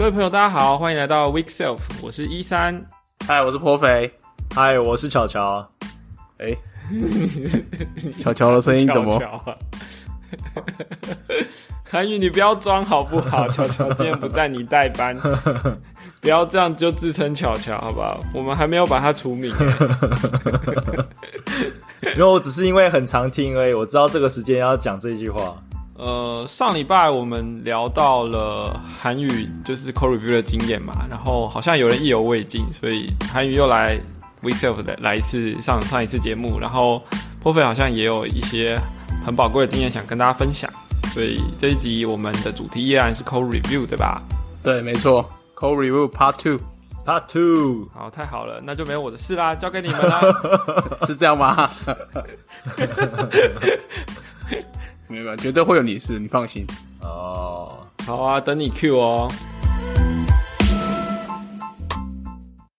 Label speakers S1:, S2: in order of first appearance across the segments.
S1: 各位朋友，大家好，欢迎来到 Week Self，我是一三。
S2: 嗨，我是颇肥。
S3: 嗨，我是巧巧。
S2: 哎，巧巧的声音怎么？
S1: 韩宇，你不要装好不好？巧巧今天不在，你代班，不要这样就自称巧巧，好不好？我们还没有把他除名。
S3: 因为我只是因为很常听而已，我知道这个时间要讲这句话。
S1: 呃，上礼拜我们聊到了韩语，就是 code review 的经验嘛，然后好像有人意犹未尽，所以韩语又来 we self 的来一次上上一次节目，然后破费好像也有一些很宝贵的经验想跟大家分享，所以这一集我们的主题依然是 code review，对吧？
S2: 对，没错，code review part
S3: two，part two，
S1: 好，太好了，那就没有我的事啦，交给你们啦，
S2: 是这样吗？没有，绝对会有你事，你放心。
S1: 哦，好啊，等你 Q 哦。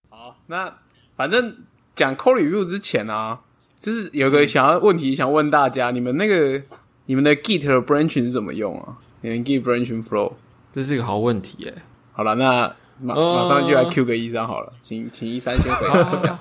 S2: 好，那反正讲 Core Review 之前啊，就是有个想要问题想问大家，你们那个你们的 Git branching 是怎么用啊？你们 Git branching flow，
S1: 这是一个好问题耶。
S2: 好了，那马马上就来 Q 个一三好了，请请一三先回答。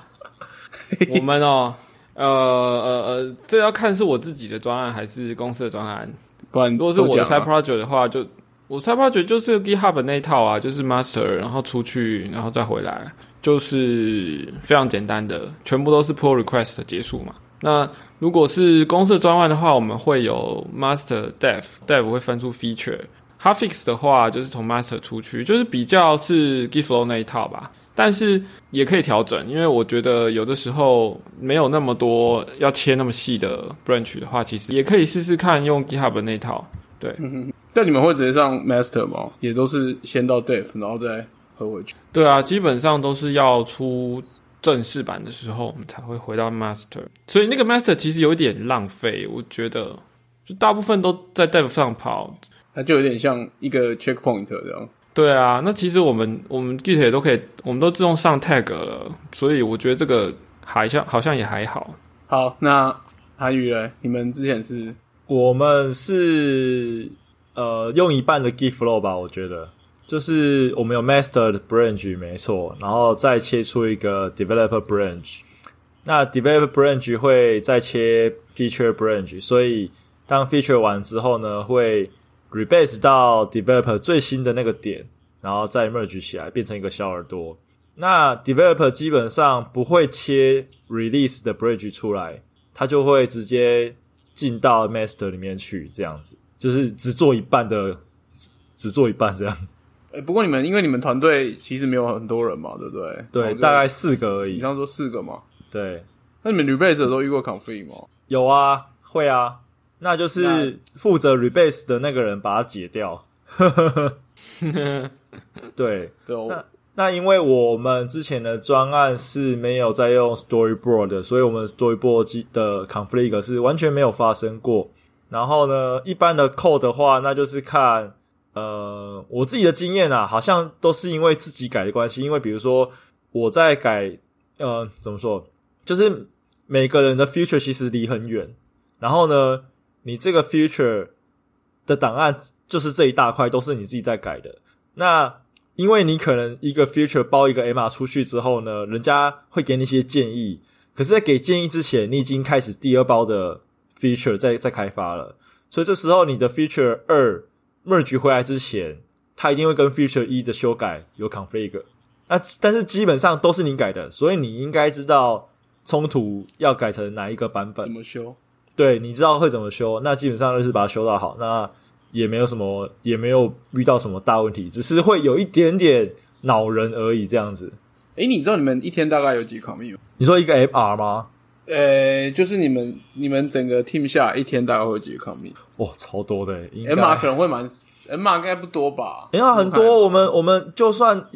S1: 我们哦。呃呃呃，这要看是我自己的专案还是公司的专案。如果是我的 side project 的话，就我 side project 就是 GitHub 那一套啊，就是 master，然后出去，然后再回来，就是非常简单的，全部都是 pull request 结束嘛。那如果是公司的专案的话，我们会有 master dev，dev 会分出 feature。Hotfix 的话，就是从 master 出去，就是比较是 GitFlow 那一套吧。但是也可以调整，因为我觉得有的时候没有那么多要切那么细的 branch 的话，其实也可以试试看用 GitHub 那套。对，
S2: 但你们会直接上 master 吗？也都是先到 dev，然后再合回去？
S1: 对啊，基本上都是要出正式版的时候，我们才会回到 master。所以那个 master 其实有点浪费，我觉得就大部分都在 dev 上跑，
S2: 它就有点像一个 checkpoint 这样。
S1: 对啊，那其实我们我们 Git 也都可以，我们都自动上 tag 了，所以我觉得这个还像好像也还好。
S2: 好，那韩宇嘞，你们之前是？
S3: 我们是呃用一半的 Git flow 吧，我觉得就是我们有 master 的 branch 没错，然后再切出一个 developer branch，那 developer branch 会再切 feature branch，所以当 feature 完之后呢，会。Rebase 到 developer 最新的那个点，然后再 merge 起来变成一个小耳朵。那 developer 基本上不会切 release 的 bridge 出来，它就会直接进到 master 里面去，这样子就是只做一半的，只做一半这样。
S2: 哎，不过你们因为你们团队其实没有很多人嘛，对不对？
S3: 对，大概四个而已。
S2: 你刚说四个嘛？
S3: 对。
S2: 那你们 rebase 的时候遇过 conflict 吗？
S3: 有啊，会啊。那就是负责 rebase 的那个人把它解掉。对，那那因为我们之前的专案是没有在用 storyboard 的，所以我们 storyboard 的 conflict 是完全没有发生过。然后呢，一般的 code 的话，那就是看呃我自己的经验啊，好像都是因为自己改的关系。因为比如说我在改，呃，怎么说，就是每个人的 future 其实离很远，然后呢。你这个 future 的档案就是这一大块都是你自己在改的。那因为你可能一个 future 包一个 M R 出去之后呢，人家会给你一些建议。可是，在给建议之前，你已经开始第二包的 feature 在在开发了。所以这时候你的 feature 二 merge 回来之前，它一定会跟 feature 一的修改有 conflict。那但是基本上都是你改的，所以你应该知道冲突要改成哪一个版本，
S2: 怎么修。
S3: 对，你知道会怎么修，那基本上就是把它修到好，那也没有什么，也没有遇到什么大问题，只是会有一点点恼人而已，这样子。
S2: 诶，你知道你们一天大概有几 commit 吗？
S3: 你说一个 MR 吗？
S2: 呃，就是你们你们整个 team 下一天大概会有几 commit？
S3: 哇，超多的
S2: ，MR 可能会蛮，MR 应该不多吧
S3: ？MR 很多，我们我们就算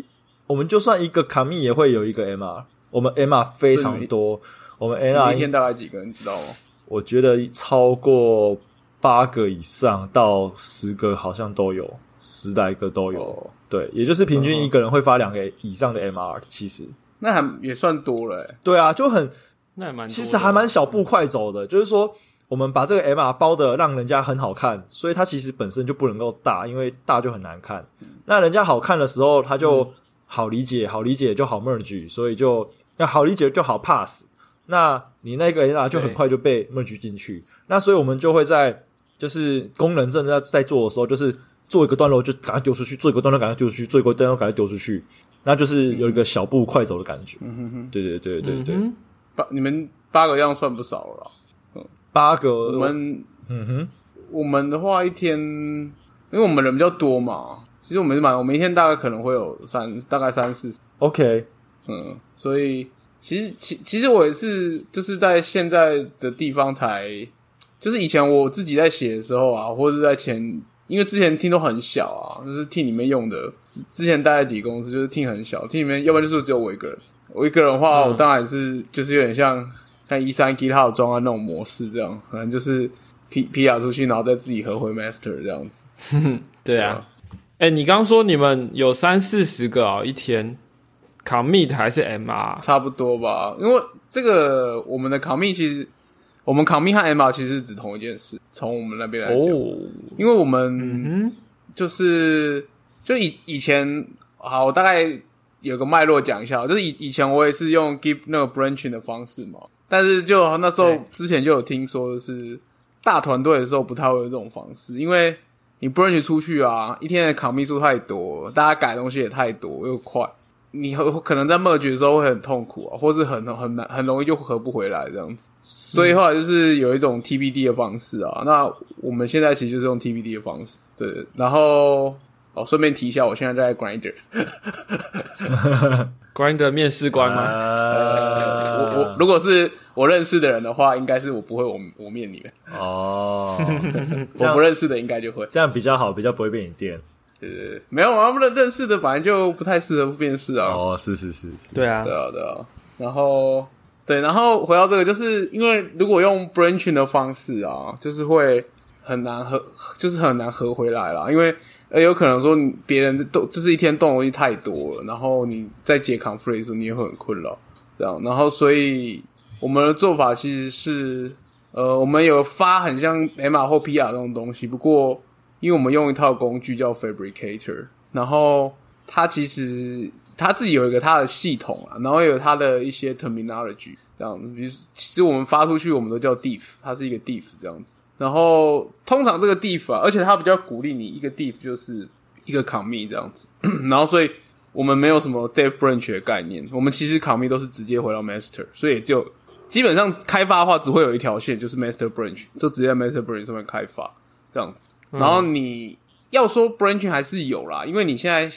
S3: 我们就算一个 commit 也会有一个 MR，我们 MR 非常多，我们 MR
S2: 一天大概几个？你知道吗？
S3: 我觉得超过八个以上到十个好像都有，十来个都有。对，也就是平均一个人会发两个以上的 MR。其实
S2: 那还也算多了。
S3: 对啊，就很
S1: 那蛮
S3: 其实还蛮小步快走的。就是说，我们把这个 MR 包的让人家很好看，所以它其实本身就不能够大，因为大就很难看。那人家好看的时候，它就好理解，好理解就好 merge，所以就要好理解就好 pass。那你那个 MR 就很快就被 merge 进去。那所以我们就会在就是功能正在在做的时候，就是做一个段落就赶快丢出去，做一个段落赶快丢出去，做一个段落赶快丢出去，那就是有一个小步快走的感觉。嗯哼哼，对对对对对，
S2: 八你们八个样算不少了。
S3: 嗯八个，
S2: 我们，嗯哼，我们的话一天，因为我们人比较多嘛，其实我们是蛮，我们一天大概可能会有三，大概三四
S3: ，OK，
S2: 嗯，所以其实其其实我也是就是在现在的地方才，就是以前我自己在写的时候啊，或者在前，因为之前听都很小啊，就是厅里面用的，之前待在几个公司就是厅很小，厅里面要不然就是只有我一个人，我一个人的话，我当然是就是有点像。像一三 G 它有装的那种模式，这样反正就是 P P 亚出去，然后再自己合回 Master 这样子。
S1: 对啊，哎，你刚说你们有三四十个啊，一天 Commit 还是 MR？
S2: 差不多吧，因为这个我们的 Commit 其实我们 Commit 和 MR 其实是指同一件事，从我们那边来讲，因为我们就是就以以前好，我大概有个脉络讲一下，就是以以前我也是用 Give 那个 Branching 的方式嘛。但是就那时候之前就有听说是大团队的时候不太会有这种方式，因为你 branch 出去啊，一天的卡密数太多，大家改东西也太多又快，你可能在 merge 的时候会很痛苦啊，或是很很难很容易就合不回来这样子。所以后来就是有一种 TBD 的方式啊，那我们现在其实就是用 TBD 的方式，对。然后哦，顺便提一下，我现在在
S1: Grinder，Grinder 面试官吗？
S2: 我我如果是我认识的人的话，应该是我不会我我面你们
S3: 哦。
S2: 我不认识的应该就会
S3: 这样比较好，比较不会被你电。
S2: 呃，没有啊，不认认识的本来就不太适合面试啊。
S3: 哦，是是是是，
S1: 对啊，
S2: 对啊对啊。然后对，然后回到这个，就是因为如果用 branching 的方式啊，就是会很难合，就是很难合回来了，因为。呃，有可能说别人动就是一天动东西太多了，然后你在解 conflict 的时候，你也会很困扰，这样。然后，所以我们的做法其实是，呃，我们有发很像 M R 或 P R 这种东西，不过因为我们用一套工具叫 Fabricator，然后它其实它自己有一个它的系统啊，然后有它的一些 terminology 这样子。比如，其实我们发出去，我们都叫 diff，它是一个 diff 这样子。然后通常这个 diff 啊，而且它比较鼓励你一个 diff 就是一个 commit 这样子。然后所以我们没有什么 dev branch 的概念，我们其实 commit 都是直接回到 master，所以就基本上开发的话只会有一条线，就是 master branch，就直接在 master branch 上面开发这样子。然后你要说 branch 还是有啦，因为你现在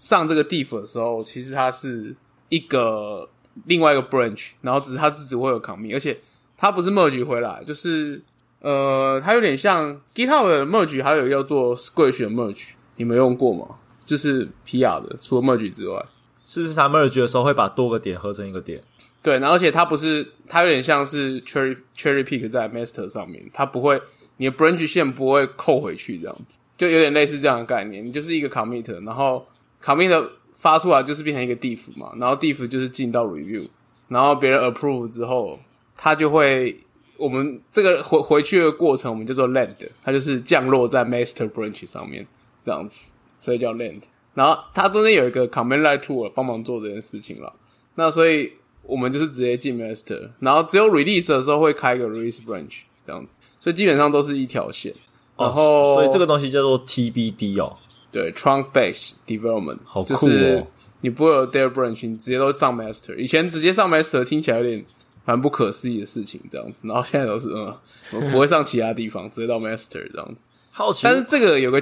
S2: 上这个 diff 的时候，其实它是一个另外一个 branch，然后只是它是只会有 commit，而且它不是 merge 回来，就是。呃，它有点像 GitHub 的 merge，还有要做 Squash 的 merge，你们用过吗？就是 PR 的，除了 merge 之外，
S3: 是不是它 merge 的时候会把多个点合成一个点？
S2: 对，然后而且它不是，它有点像是 cherry cherry pick 在 master 上面，它不会，你的 branch 线不会扣回去，这样子，就有点类似这样的概念。你就是一个 commit，然后 commit 发出来就是变成一个 diff 嘛，然后 diff 就是进到 review，然后别人 approve 之后，它就会。我们这个回回去的过程，我们叫做 land，它就是降落在 master branch 上面这样子，所以叫 land。然后它中间有一个 command line tool 帮忙做这件事情了。那所以我们就是直接进 master，然后只有 release 的时候会开一个 release branch 这样子，所以基本上都是一条线。然后，
S3: 所以这个东西叫做 TBD 哦，
S2: 对，trunk base development，
S3: 好
S2: 酷哦。你不会有 d a r e branch，你直接都上 master。以前直接上 master 听起来有点。蛮不可思议的事情，这样子，然后现在都是嗯，不会上其他地方，直接到 master 这样子。
S3: 好奇，
S2: 但是这个有个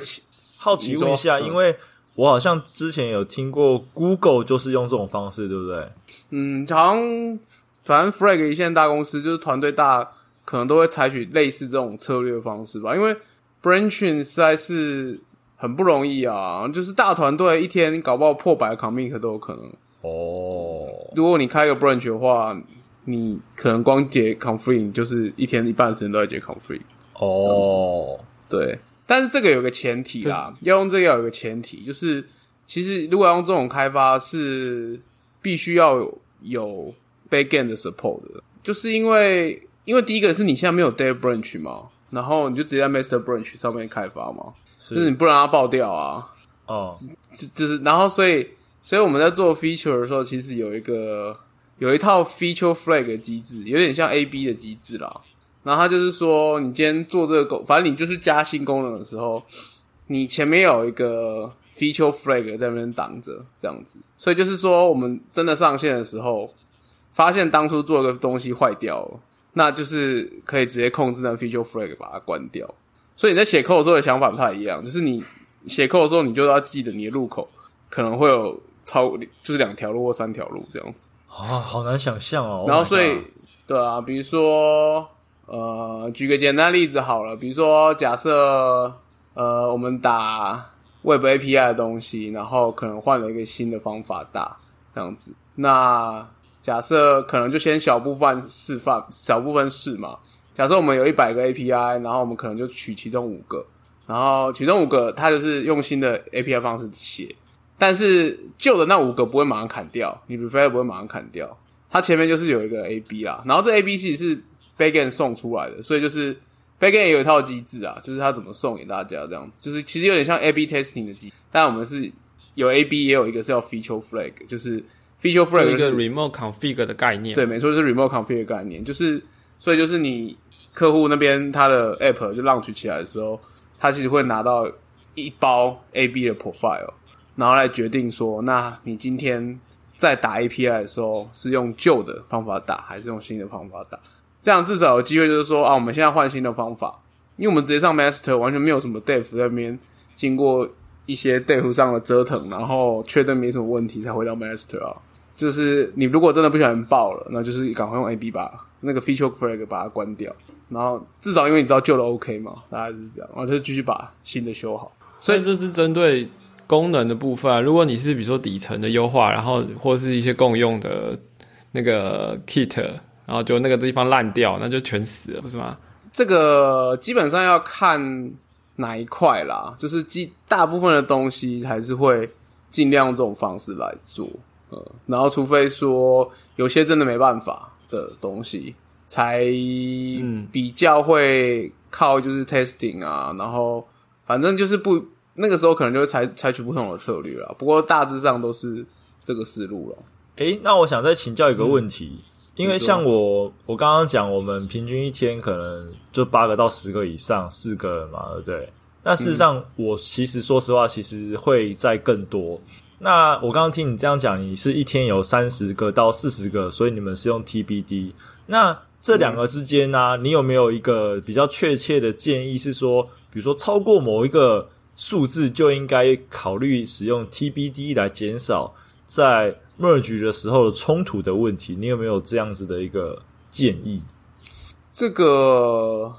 S3: 好奇问一下，因为我好像之前有听过 Google 就是用这种方式，对不对？
S2: 嗯，好像反正 Frag 一线大公司就是团队大，可能都会采取类似这种策略方式吧。因为 branching 实在是很不容易啊，就是大团队一天搞不好破百 commit 都有可能。
S3: 哦，
S2: 如果你开个 branch 的话。你可能光解 conflict 就是一天一半时间都在解 conflict
S3: 哦，
S2: 对，但是这个有个前提啦，要用这个要有个前提，就是其实如果要用这种开发是必须要有有 backend 的 support 的，就是因为因因为第一个是你现在没有 Dev Branch 嘛，然后你就直接在 Master Branch 上面开发嘛，就是你不让它爆掉啊。
S3: 哦，
S2: 就就是然后所以所以我们在做 feature 的时候，其实有一个有一套 feature flag 机制，有点像 A B 的机制啦。然后它就是说，你今天做这个功，反正你就是加新功能的时候，你前面有一个 feature flag 在那边挡着，这样子。所以就是说，我们真的上线的时候，发现当初做的东西坏掉了，那就是可以直接控制那 feature flag 把它关掉。所以你在写 code 的时候的想法不太一样，就是你写 code 的时候，你就要记得你的入口可能会有超，就是两条路或三条路这样子。
S3: 啊，好难想象哦。
S2: 然后所以，对啊，比如说。呃，举个简单例子好了，比如说假设呃，我们打 Web API 的东西，然后可能换了一个新的方法打这样子。那假设可能就先小部分示范，小部分试嘛。假设我们有一百个 API，然后我们可能就取其中五个，然后其中五个它就是用新的 API 方式写，但是旧的那五个不会马上砍掉，你 refer 不会马上砍掉，它前面就是有一个 AB 啦，然后这 AB 其实是。Backend 送出来的，所以就是 Backend 也有一套机制啊，就是它怎么送给大家这样子，就是其实有点像 A/B testing 的机，但我们是有 A/B 也有一个是叫 Feature Flag，就是 Feature Flag
S1: 一个 Remote Config 的概念，
S2: 对，没错，是 Remote Config 的概念，就是所以就是你客户那边他的 App 就 launch 起来的时候，他其实会拿到一包 A/B 的 Profile，然后来决定说，那你今天在打 API 的时候是用旧的方法打，还是用新的方法打？这样至少有机会，就是说啊，我们现在换新的方法，因为我们直接上 master，完全没有什么 dev 在那边经过一些 dev 上的折腾，然后确认没什么问题才回到 master 啊。就是你如果真的不小心爆了，那就是赶快用 ab 把那个 feature flag 把它关掉，然后至少因为你知道旧的 OK 嘛，大概是这样，然后就继续把新的修好。
S1: 所以这是针对功能的部分。如果你是比如说底层的优化，然后或是一些共用的那个 kit。然后就那个地方烂掉，那就全死了，不是吗？
S2: 这个基本上要看哪一块啦，就是基大部分的东西还是会尽量这种方式来做，呃，然后除非说有些真的没办法的东西，才比较会靠就是 testing 啊，然后反正就是不那个时候可能就会采采取不同的策略了。不过大致上都是这个思路了。
S3: 诶，那我想再请教一个问题。因为像我，我刚刚讲，我们平均一天可能就八个到十个以上，四个人嘛，对不对？那事实上，我其实说实话，其实会在更多。那我刚刚听你这样讲，你是一天有三十个到四十个，所以你们是用 TBD。那这两个之间呢，你有没有一个比较确切的建议？是说，比如说超过某一个数字，就应该考虑使用 TBD 来减少在。merge 的时候冲突的问题，你有没有这样子的一个建议？
S2: 这个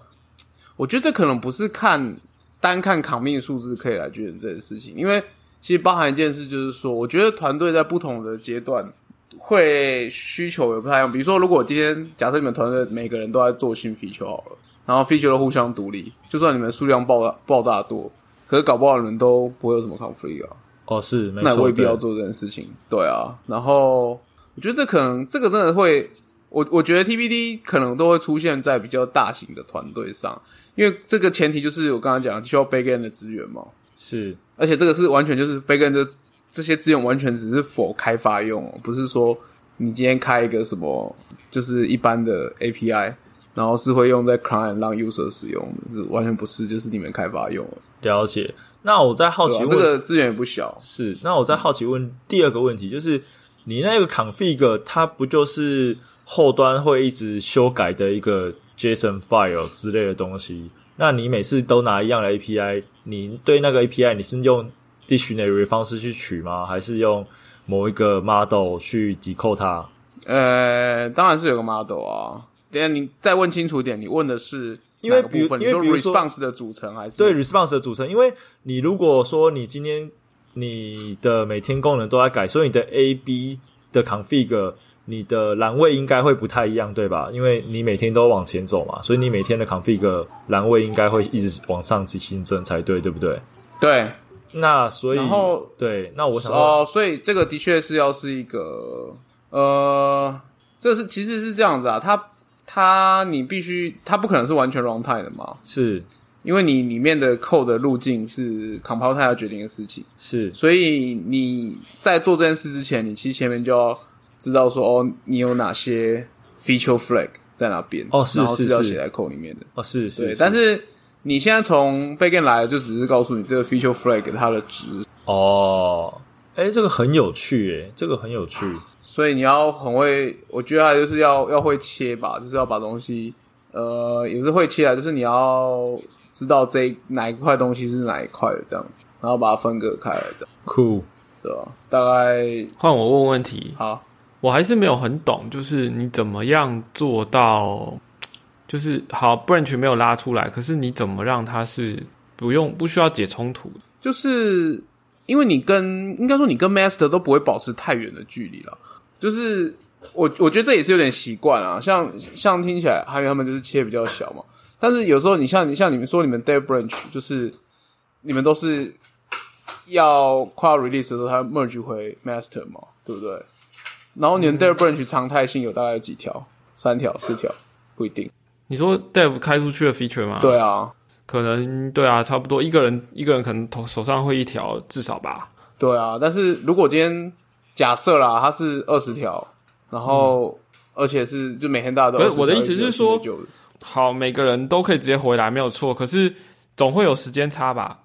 S2: 我觉得这可能不是看单看扛命数字可以来决定这件事情，因为其实包含一件事，就是说，我觉得团队在不同的阶段会需求也不太一样。比如说，如果今天假设你们团队每个人都在做新 feature 好了，然后 feature 都互相独立，就算你们数量爆炸爆炸多，可是搞不好你们都不会有什么 conflict 啊。
S3: 哦，是，
S2: 那未必要做这件事情，对啊。然后我觉得这可能这个真的会，我我觉得 TBD 可能都会出现在比较大型的团队上，因为这个前提就是我刚刚讲需要 Backend 的资源嘛，
S3: 是，
S2: 而且这个是完全就是 Backend 的这些资源完全只是否开发用，不是说你今天开一个什么就是一般的 API，然后是会用在 Client 让 User 使用的，完全不是，就是你们开发用
S3: 了解。那我在好奇问，
S2: 这个资源也不小。
S3: 是，那我在好奇问第二个问题，就是你那个 config 它不就是后端会一直修改的一个 JSON file 之类的东西？那你每次都拿一样的 API，你对那个 API 你是用 dictionary 方式去取吗？还是用某一个 model 去 decode 它？
S2: 呃，当然是有个 model 啊。等下你再问清楚点，你问的是？
S3: 因为比如，因为比如说
S2: ，response 的组成还是
S3: 对 response 的组成。因为你如果说你今天你的每天功能都在改，所以你的 A B 的 config，你的栏位应该会不太一样，对吧？因为你每天都往前走嘛，所以你每天的 config 栏位应该会一直往上去新增才对，对不对？
S2: 对。
S3: 那所以，
S2: 然后
S3: 对，那我想
S2: 哦，所以这个的确是要是一个呃，这是其实是这样子啊，它。它你必须，它不可能是完全 runtime 的嘛？
S3: 是，
S2: 因为你里面的 code 的路径是 compile 它要决定的事情，
S3: 是，
S2: 所以你在做这件事之前，你其实前面就要知道说，哦，你有哪些 feature flag 在哪边，
S3: 哦，是是
S2: 要写在 code 里面的，
S3: 哦，是是，
S2: 但是你现在从 backend 来，就只是告诉你这个 feature flag 它的值，
S3: 哦，哎，这个很有趣，哎，这个很有趣。
S2: 所以你要很会，我觉得还就是要要会切吧，就是要把东西，呃，也是会切啊，就是你要知道这哪一块东西是哪一块的这样子，然后把它分割开来的。
S3: 酷，
S2: 对吧？大概
S1: 换我问问题，
S2: 好，
S1: 我还是没有很懂，就是你怎么样做到，就是好 branch 没有拉出来，可是你怎么让它是不用不需要解冲突？
S2: 就是因为你跟应该说你跟 master 都不会保持太远的距离了。就是我，我觉得这也是有点习惯啊。像像听起来，还有他们就是切比较小嘛。但是有时候，你像你像你们说，你们 dev branch 就是你们都是要快要 release 的时候，它 merge 回 master 嘛，对不对？然后你们 dev branch 常态性有大概有几条？三条、四条，不一定。
S1: 你说 dev 开出去的 feature 吗？
S2: 对啊，
S1: 可能对啊，差不多一个人一个人可能头手上会一条，至少吧。
S2: 对啊，但是如果今天假设啦，它是二十条，然后而且是就每天大家都。
S1: 我的意思是说，好，每个人都可以直接回来，没有错。可是总会有时间差吧？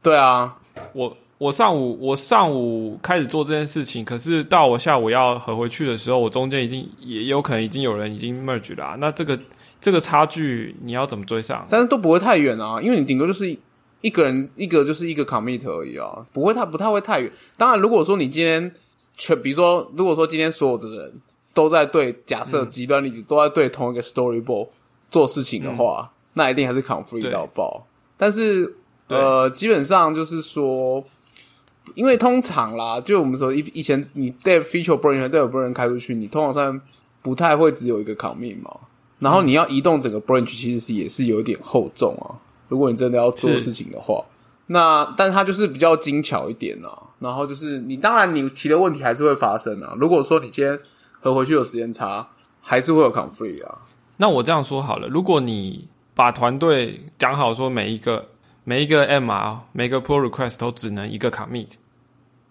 S2: 对啊，
S1: 我我上午我上午开始做这件事情，可是到我下午要合回去的时候，我中间一定也有可能已经有人已经 merge 了。那这个这个差距你要怎么追上？
S2: 但是都不会太远啊，因为你顶多就是一个人一个就是一个 commit 而已啊，不会太不太会太远。当然，如果说你今天。全比如说，如果说今天所有的人都在对假设极端例子都在对同一个 storyboard 做事情的话，那一定还是 conflict 到爆。但是呃，基本上就是说，因为通常啦，就我们说以以前你带 feature branch dev branch 开出去，你通常上不太会只有一个 commit 嘛。然后你要移动整个 branch，其实是也是有点厚重啊。如果你真的要做事情的话。那，但它就是比较精巧一点啊。然后就是你，当然你提的问题还是会发生啊。如果说你今天合回去有时间差，还是会有 conflict 啊。
S1: 那我这样说好了，如果你把团队讲好说每一个每一个 MR 每个 pull request 都只能一个 commit，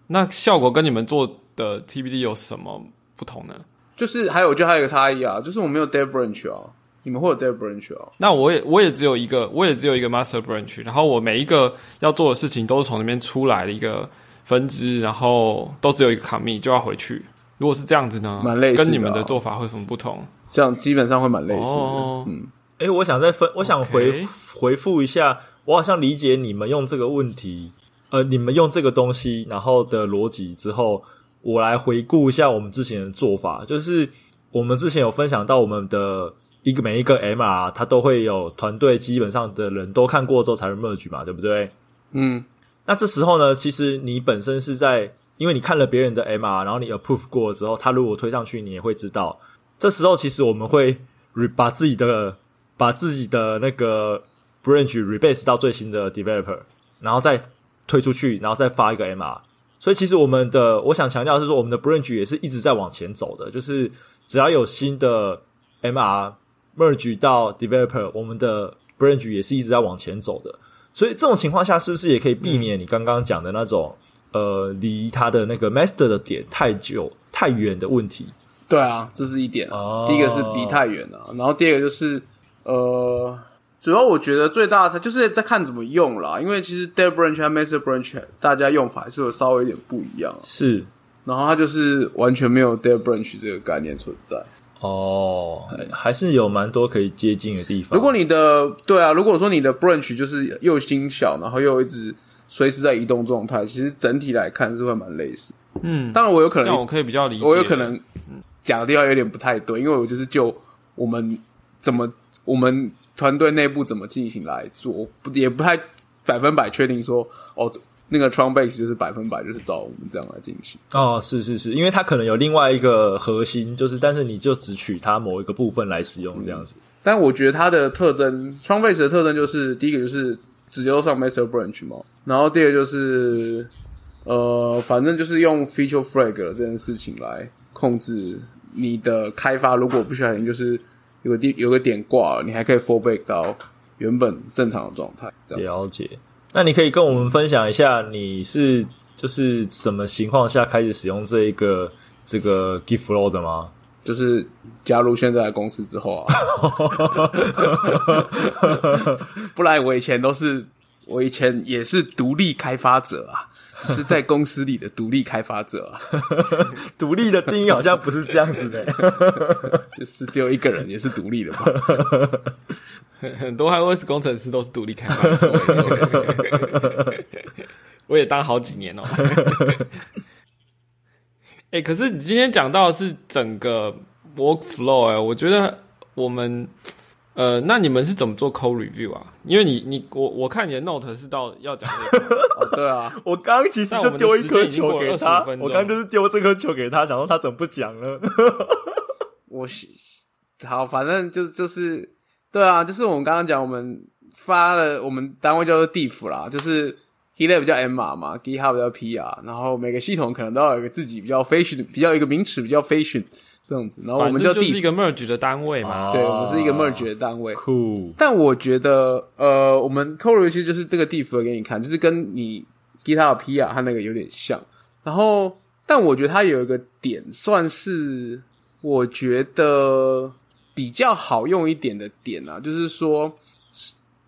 S1: 那效果跟你们做的 TBD 有什么不同呢？
S2: 就是还有，我觉得还有一个差异啊，就是我没有 dev branch 啊。你们会有 dev branch 哦？
S1: 那我也我也只有一个，我也只有一个 master branch。然后我每一个要做的事情都是从那边出来的一个分支，然后都只有一个 commit 就要回去。如果是这样子呢？
S2: 蛮类似，
S1: 跟你们的做法会有什么不同？
S2: 这样基本上会蛮类似的。嗯，
S3: 哎，我想再分，我想回回复一下，我好像理解你们用这个问题，呃，你们用这个东西，然后的逻辑之后，我来回顾一下我们之前的做法，就是我们之前有分享到我们的。一个每一个 MR，它都会有团队基本上的人都看过之后才能 merge 嘛，对不对？
S2: 嗯，
S3: 那这时候呢，其实你本身是在，因为你看了别人的 MR，然后你 approve 过之后，他如果推上去，你也会知道。这时候其实我们会 re 把自己的把自己的那个 branch rebase 到最新的 developer，然后再推出去，然后再发一个 MR。所以其实我们的我想强调是说，我们的 branch 也是一直在往前走的，就是只要有新的 MR。merge 到 developer，我们的 branch 也是一直在往前走的，所以这种情况下是不是也可以避免你刚刚讲的那种呃离他的那个 master 的点太久太远的问题？
S2: 对啊，这是一点啊。第一个是离太远了，然后第二个就是呃，主要我觉得最大的差就是在看怎么用啦，因为其实 dead branch 和 master branch 大家用法还是有稍微有点不一样。
S3: 是，
S2: 然后它就是完全没有 dead branch 这个概念存在。
S3: 哦，还是有蛮多可以接近的地方。
S2: 如果你的对啊，如果说你的 branch 就是又新小，然后又一直随时在移动状态，其实整体来看是会蛮类似。
S1: 嗯，
S2: 当然我有可能
S1: 我可以比较理解，
S2: 我有可能讲的地方有点不太对，因为我就是就我们怎么我们团队内部怎么进行来做，不也不太百分百确定说哦。那个 Tron base 就是百分百就是照我们这样来进行
S3: 哦，是是是，因为它可能有另外一个核心，就是但是你就只取它某一个部分来使用这样子。
S2: 但我觉得它的特征，Tron base 的特征就是第一个就是直接上 master branch 嘛，然后第二个就是呃，反正就是用 feature flag 这件事情来控制你的开发。如果不小心就是有个地有个点挂了，你还可以 fallback 到原本正常的状态。
S3: 了解。那你可以跟我们分享一下，你是就是什么情况下开始使用这一个这个 Git Flow 的吗？
S2: 就是加入现在的公司之后啊，不然我以前都是我以前也是独立开发者啊，只是在公司里的独立开发者啊。
S3: 独立的定义好像不是这样子的，
S2: 就是只有一个人也是独立的嘛。
S1: 很很多 iOS 工程师都是独立开发者，我也 当好几年哦。哎，可是你今天讲到的是整个 workflow 哎，我觉得我们呃，那你们是怎么做 code review 啊？因为你你我我看你的 note 是到要讲这个，
S2: 对啊，
S3: 我刚刚其实就丢一颗球给他，我刚就是丢这颗球给他，想说他怎么不讲呢？
S2: 我好，反正就就是对啊，就是我们刚刚讲，我们发了，我们单位叫做地府啦，就是。GitLab 叫 M 码嘛，GitHub 叫 PR，然后每个系统可能都要有一个自己比较 fashion，比较一个名词比较 fashion 这样子，然后我们就
S1: 是一个 merge 的单位嘛，
S2: 对，我们是一个 merge 的单位。
S3: 酷。
S2: 但我觉得，呃，我们 Core 其实就是这个地图给你看，就是跟你 GitHub PR 它那个有点像。然后，但我觉得它有一个点，算是我觉得比较好用一点的点啊，就是说。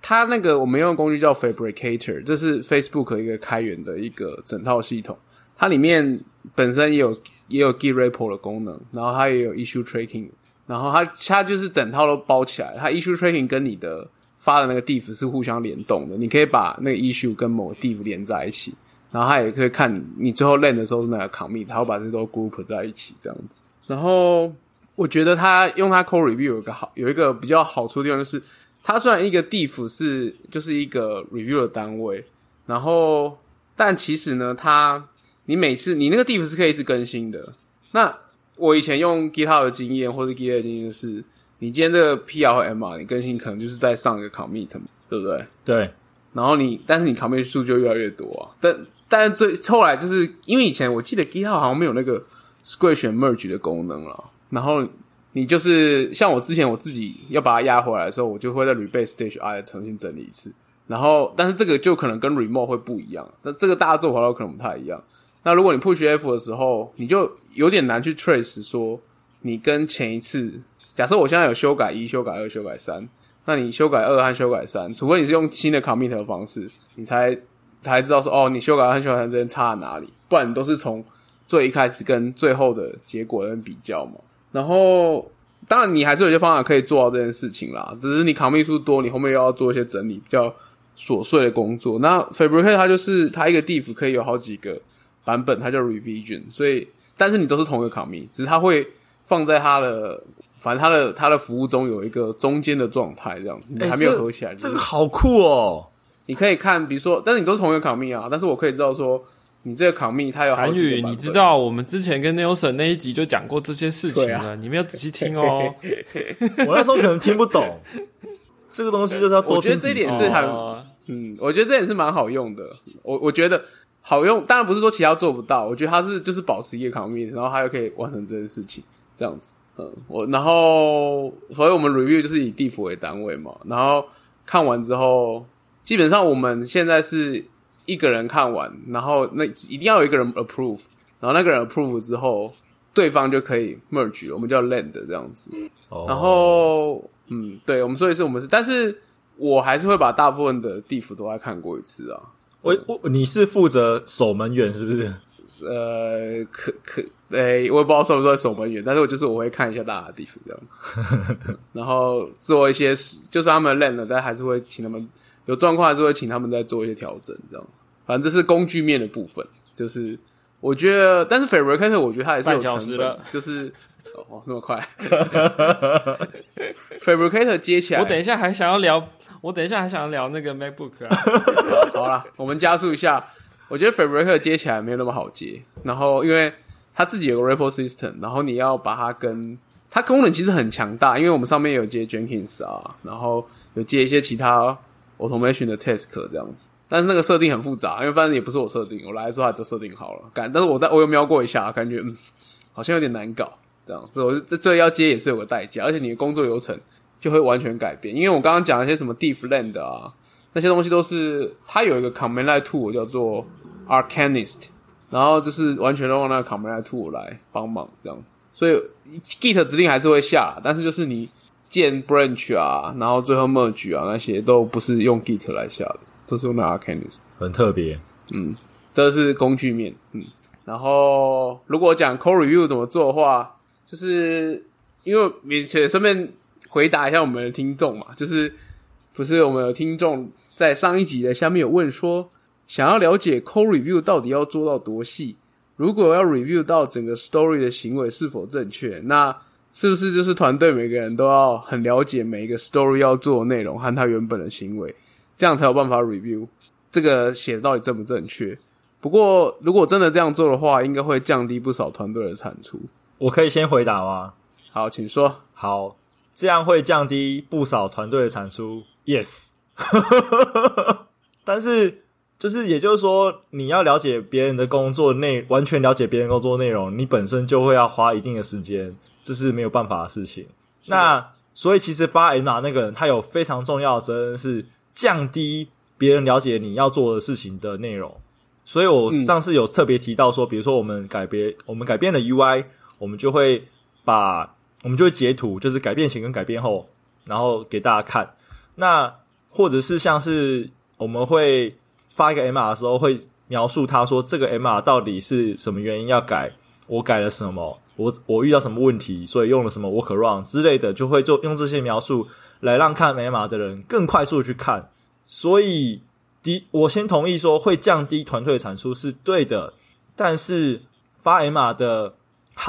S2: 它那个我们用的工具叫 Fabricator，这是 Facebook 一个开源的一个整套系统。它里面本身也有也有 Git Repo 的功能，然后它也有 Issue Tracking，然后它它就是整套都包起来。它 Issue Tracking 跟你的发的那个 diff 是互相联动的，你可以把那个 Issue 跟某个 diff 连在一起，然后它也可以看你最后 l a n 的时候是哪个 commit，它会把这都 group 在一起这样子。然后我觉得它用它 Core Review 有一个好有一个比较好处的地方就是。它虽然一个 diff 是就是一个 review 的单位，然后但其实呢，它你每次你那个 diff 是可以是更新的。那我以前用 GitHub 的经验或者 GitHub 的经验是，你今天这个 PR 和 MR 你更新可能就是在上一个 commit，对不对？
S3: 对。
S2: 然后你但是你 commit 数就越来越多啊。但但最后来就是因为以前我记得 GitHub 好像没有那个 squash merge 的功能了，然后。你就是像我之前我自己要把它压回来的时候，我就会在 rebase stage I 重新整理一次。然后，但是这个就可能跟 remote 会不一样。那这个大家做回来可能不太一样。那如果你 push F 的时候，你就有点难去 trace 说你跟前一次，假设我现在有修改一、修改二、修改三，那你修改二和修改三，除非你是用新的 commit 的方式，你才才知道说哦，你修改二和修改三之间差在哪里。不然你都是从最一开始跟最后的结果跟比较嘛。然后，当然你还是有些方法可以做到这件事情啦。只是你扛秘书多，你后面又要做一些整理，比较琐碎的工作。那 Fabric 它就是它一个 diff 可以有好几个版本，它叫 revision。所以，但是你都是同一个扛秘，只是它会放在它的，反正它的它的服务中有一个中间的状态，这样你还没有合起来。
S3: 这个好酷哦！
S2: 你可以看，比如说，但是你都是同一个扛秘啊。但是我可以知道说。你这个 commit 它有韩
S1: 语，你知道我们之前跟 Nelson 那一集就讲过这些事情了，你们要仔细听哦。
S3: 我那时候可能听不懂，这个东西就是要多。
S2: 我觉得这一点是很，嗯，我觉得这点是蛮好用的。我我觉得好用，当然不是说其他做不到，我觉得他是就是保持一个 commit，然后他又可以完成这件事情，这样子。嗯，我然后所以我们 review 就是以地府为单位嘛，然后看完之后，基本上我们现在是。一个人看完，然后那一定要有一个人 approve，然后那个人 approve 之后，对方就可以 merge，我们叫 land 这样子。然后，嗯，对，我们所以是我们是，但是我还是会把大部分的地府都再看过一次啊。
S3: 我我你是负责守门员是不是？
S2: 呃，可可，诶，我也不知道算不算守门员，但是我就是我会看一下大家的地图这样子，然后做一些，就算他们 land，但还是会请他们。有状况还是会请他们再做一些调整，这样。反正这是工具面的部分，就是我觉得，但是 Fabricator 我觉得它也是有成本，就是哦那么快。Fabricator 接起来，
S1: 我等一下还想要聊，我等一下还想聊那个 MacBook 啊。
S2: 好了，我们加速一下。我觉得 Fabric 接起来没有那么好接，然后因为它自己有个 Repo System，然后你要把它跟它功能其实很强大，因为我们上面有接 Jenkins 啊，然后有接一些其他。automation 的 task 这样子，但是那个设定很复杂，因为反正也不是我设定，我来的时候它就设定好了。感，但是我在我有瞄过一下，感觉嗯，好像有点难搞。这样，这这这要接也是有个代价，而且你的工作流程就会完全改变。因为我刚刚讲一些什么 DeepLand 啊，那些东西都是它有一个 Command Line Tool 叫做 Arcanist，然后就是完全都用那个 Command Line Tool 来帮忙这样子。所以 Git 指令还是会下，但是就是你建 Branch 啊，然后最后 Merge 啊那些都不是用 Git 来下的，都是用那 Arcanist，
S3: 很特别。
S2: 嗯，这是工具面。嗯，然后如果讲 Code Review 怎么做的话，就是因为你且顺便回答一下我们的听众嘛，就是不是我们有听众在上一集的下面有问说，想要了解 Code Review 到底要做到多细？如果要 review 到整个 story 的行为是否正确，那是不是就是团队每个人都要很了解每一个 story 要做的内容和他原本的行为，这样才有办法 review 这个写的到底正不正确？不过如果真的这样做的话，应该会降低不少团队的产出。
S3: 我可以先回答吗？
S2: 好，请说。
S3: 好，这样会降低不少团队的产出。Yes，但是。就是，也就是说，你要了解别人的工作内，完全了解别人工作内容，你本身就会要花一定的时间，这是没有办法的事情。那所以，其实发 M R 那个人，他有非常重要的责任是降低别人了解你要做的事情的内容。所以我上次有特别提到说，比如说我们改编，我们改变了 U I，我们就会把我们就会截图，就是改变前跟改变后，然后给大家看。那或者是像是我们会。发一个 M R 的时候，会描述他说这个 M R 到底是什么原因要改，我改了什么，我我遇到什么问题，所以用了什么 workaround 之类的，就会做用这些描述来让看 M R 的人更快速去看。所以，第我先同意说会降低团队产出是对的，但是发 M R 的，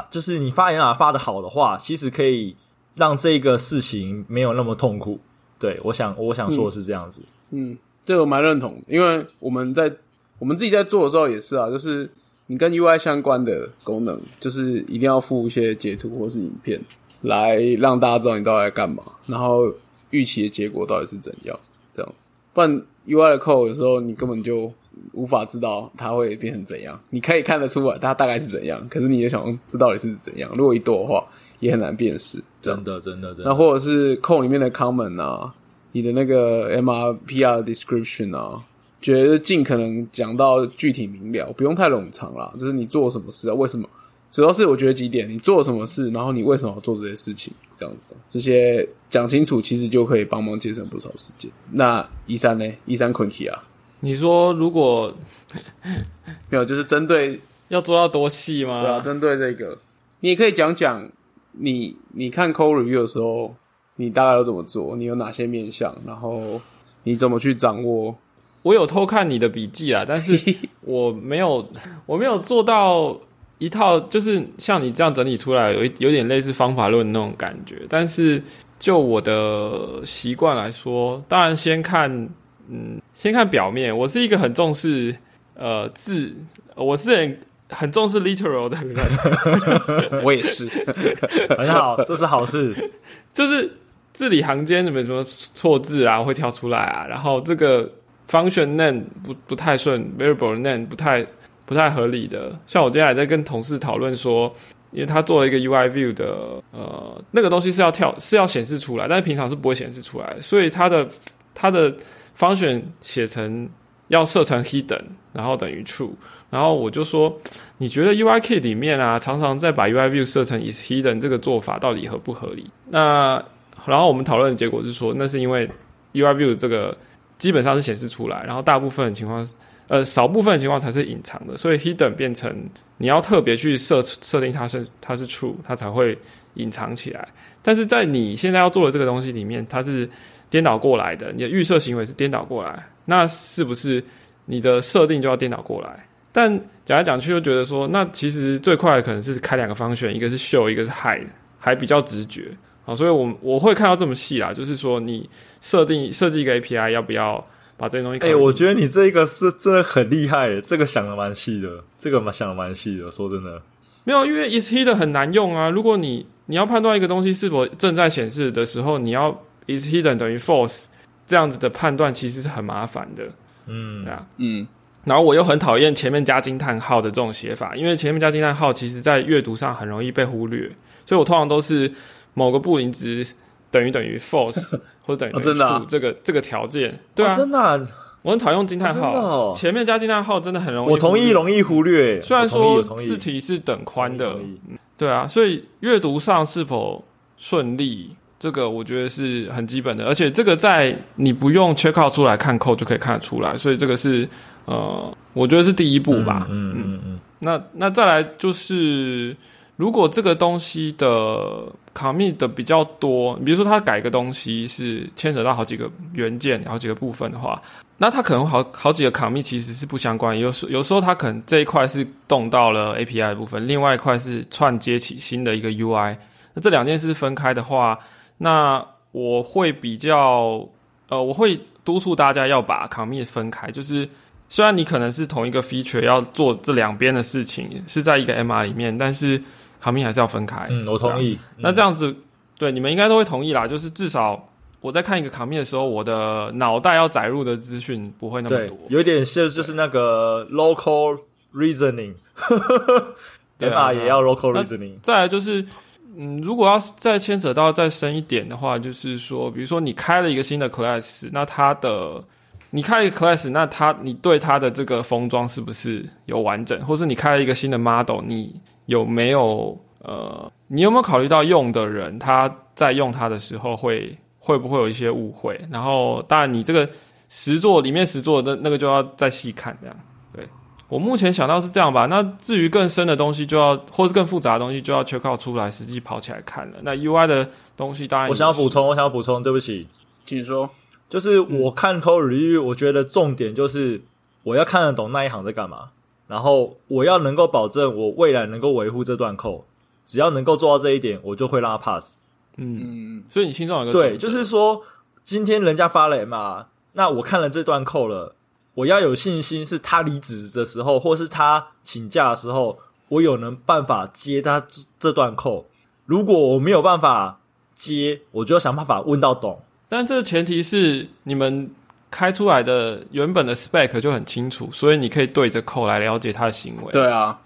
S3: 就是你发言啊发的好的话，其实可以让这个事情没有那么痛苦。对我想我想说的是这样子，
S2: 嗯。这我蛮认同，因为我们在我们自己在做的时候也是啊，就是你跟 UI 相关的功能，就是一定要附一些截图或是影片，来让大家知道你到底在干嘛，然后预期的结果到底是怎样，这样子。不然 UI 的 code 有时候你根本就无法知道它会变成怎样，你可以看得出来它大概是怎样，可是你也想知道底是怎样。如果一多的话，也很难辨识。
S3: 真的，真的，
S2: 那或者是 code 里面的 comment 啊。你的那个 MRPR description 啊，觉得尽可能讲到具体明了，不用太冗长啦。就是你做什么事啊？为什么？主要是我觉得几点，你做什么事，然后你为什么要做这些事情，这样子，这些讲清楚，其实就可以帮忙节省不少时间。那一三呢？一三困题啊？
S1: 你说如果
S2: 没有，就是针对
S1: 要做到多细吗？
S2: 对啊，针对这个，你也可以讲讲你你看 code review 的时候。你大概都怎么做？你有哪些面向？然后你怎么去掌握？
S1: 我有偷看你的笔记啊，但是 我没有，我没有做到一套，就是像你这样整理出来，有有点类似方法论那种感觉。但是就我的习惯来说，当然先看，嗯，先看表面。我是一个很重视呃字，我是很很重视 literal 的
S2: 人，我也是，
S3: 很好，这是好事，
S1: 就是。字里行间有没有什么错字啊？会跳出来啊？然后这个 function name 不不太顺，variable name 不太不太合理的。像我今天还在跟同事讨论说，因为他做了一个 UI view 的，呃，那个东西是要跳是要显示出来，但是平常是不会显示出来，所以它的它的 function 写成要设成 hidden，然后等于 true。然后我就说，你觉得 UI kit 里面啊，常常在把 UI view 设成 is hidden 这个做法到底合不合理？那然后我们讨论的结果是说，那是因为 UI View 这个基本上是显示出来，然后大部分情况，呃，少部分情况才是隐藏的，所以 Hidden 变成你要特别去设设定它是它是 True，它才会隐藏起来。但是在你现在要做的这个东西里面，它是颠倒过来的，你的预设行为是颠倒过来，那是不是你的设定就要颠倒过来？但讲来讲去又觉得说，那其实最快的可能是开两个方选，一个是 Show，一个是 Hide，还比较直觉。好，所以我我会看到这么细啦，就是说你设定设计一个 API，要不要把这些东西？
S3: 哎，我觉得你这个是真的很厉害，这个想的蛮细的，这个蛮想的蛮细的。说真的，
S1: 没有，因为 is hidden 很难用啊。如果你你要判断一个东西是否正在显示的时候，你要 is hidden 等于 false 这样子的判断，其实是很麻烦的。嗯，对啊，嗯。然后我又很讨厌前面加惊叹号的这种写法，因为前面加惊叹号，其实在阅读上很容易被忽略。所以我通常都是某个布林值等于等于 false 或者等于等于 true 这个这个条件。对啊，
S3: 真的，
S1: 我很讨厌惊叹号，前面加惊叹号真的很容易。
S3: 我同意，容易忽略。
S1: 虽然说字体是等宽的，对啊，所以阅读上是否顺利？这个我觉得是很基本的，而且这个在你不用 check out 出来看 code 就可以看得出来，所以这个是呃，我觉得是第一步吧。嗯嗯嗯。那那再来就是，如果这个东西的 commit 的比较多，比如说它改个东西是牵扯到好几个元件、好几个部分的话，那它可能好好几个 commit 其实是不相关。有时有时候它可能这一块是动到了 API 的部分，另外一块是串接起新的一个 UI。那这两件事分开的话。那我会比较，呃，我会督促大家要把 commit 分开。就是虽然你可能是同一个 feature 要做这两边的事情，是在一个 MR 里面，但是 commit 还是要分开。
S3: 嗯，我同意。
S1: 那这样子，对你们应该都会同意啦。就是至少我在看一个 commit 的时候，我的脑袋要载入的资讯不会那么多。
S3: 有点是就是那个 local reasoning，MR 也要 local reasoning。
S1: 再来就是。嗯，如果要再牵扯到再深一点的话，就是说，比如说你开了一个新的 class，那它的你开一个 class，那它你对它的这个封装是不是有完整，或是你开了一个新的 model，你有没有呃，你有没有考虑到用的人他在用它的时候会会不会有一些误会？然后，当然你这个实作里面实作的那个就要再细看这样。我目前想到是这样吧，那至于更深的东西，就要或是更复杂的东西，就要 check out 出来，实际跑起来看了。那 UI 的东西，当然
S3: 我想要补充，我想要补充，对不起，
S2: 请说。
S3: 就是我看 code review，我觉得重点就是我要看得懂那一行在干嘛，然后我要能够保证我未来能够维护这段 code，只要能够做到这一点，我就会让他 pass。
S1: 嗯嗯，所以你心中有个
S3: 对，就是说今天人家发了嘛，那我看了这段 code 了。我要有信心，是他离职的时候，或是他请假的时候，我有能办法接他这段扣。如果我没有办法接，我就要想办法问到懂。
S1: 但这个前提是你们开出来的原本的 spec 就很清楚，所以你可以对着扣来了解他的行为。
S2: 对啊。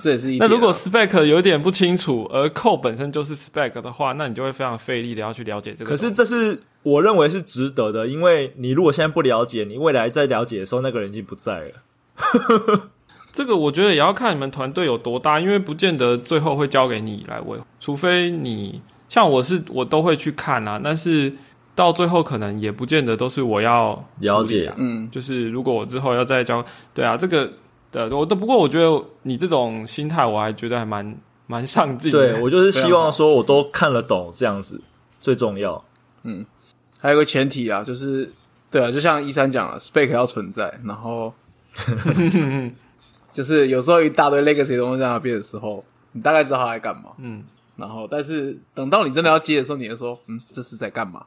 S2: 这也是一。
S1: 那如果 spec 有点不清楚，而 code 本身就是 spec 的话，那你就会非常费力的要去了解这个。
S3: 可是这是我认为是值得的，因为你如果现在不了解，你未来在了解的时候，那个人已经不在了。
S1: 这个我觉得也要看你们团队有多大，因为不见得最后会交给你来维护，除非你像我是我都会去看啊，但是到最后可能也不见得都是我要
S3: 了解。
S1: 嗯，就是如果我之后要再交，对啊，这个。对，我都不过，我觉得你这种心态，我还觉得还蛮蛮上进。
S3: 对我就是希望说，我都看得懂这样子，最重要。
S2: 嗯，还有个前提啊，就是对啊，就像一三讲了，spec 要存在，然后 就是有时候一大堆 legacy 东西在那边的时候，你大概知道他在干嘛。嗯，然后但是等到你真的要接的时候，你就说，嗯，这是在干嘛？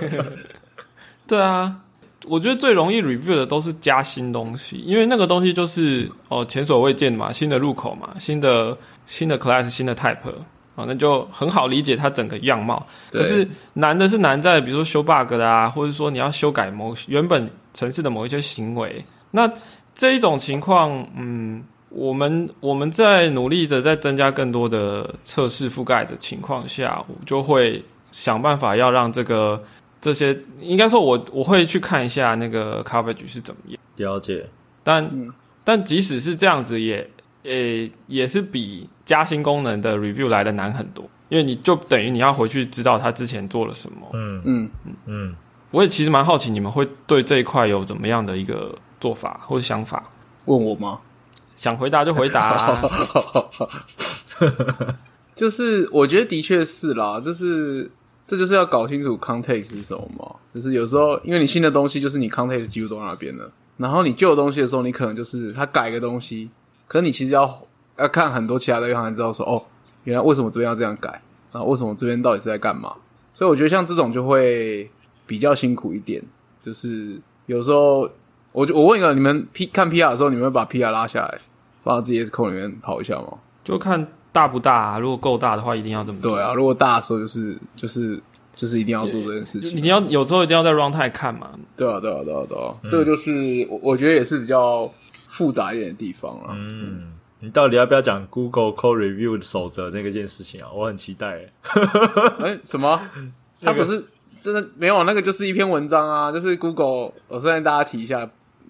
S1: 对啊。我觉得最容易 review 的都是加新东西，因为那个东西就是哦前所未见嘛，新的入口嘛，新的新的 class，新的 type 啊，那就很好理解它整个样貌。可是难的是难在，比如说修 bug 的啊，或者说你要修改某原本城市的某一些行为，那这一种情况，嗯，我们我们在努力着在增加更多的测试覆盖的情况下，我就会想办法要让这个。这些应该说，我我会去看一下那个 coverage 是怎么样
S3: 了解，
S1: 但但即使是这样子，也诶也是比加新功能的 review 来的难很多，因为你就等于你要回去知道他之前做了什么。嗯嗯嗯嗯，我也其实蛮好奇，你们会对这一块有怎么样的一个做法或者想法？
S2: 问我吗？
S1: 想回答就回答。
S2: 就是我觉得的确是啦，就是。这就是要搞清楚 context 是什么嘛？就是有时候，因为你新的东西就是你 context 几乎都在那边了，然后你旧的东西的时候，你可能就是他改个东西，可是你其实要要看很多其他的地方才知道说，哦，原来为什么这边要这样改，然后为什么这边到底是在干嘛？所以我觉得像这种就会比较辛苦一点。就是有时候，我就我问一个，你们 P 看 PR 的时候，你们会把 PR 拉下来放到自己 S 扣里面跑一下吗？
S1: 就看。大不大？如果够大的话，一定要这么做。
S2: 对啊，如果大的时候，就是就是就是一定要做这件事情。
S1: 你要有时候一定要在 runtime 看嘛。
S2: 对啊，对啊，对啊，对啊，这个就是我我觉得也是比较复杂一点的地方啊。嗯
S3: 你到底要不要讲 Google Code Review 的守则那个件事情啊？我很期待。
S2: 哎，什么？他不是真的没有？那个就是一篇文章啊，就是 Google。我先跟大家提一下，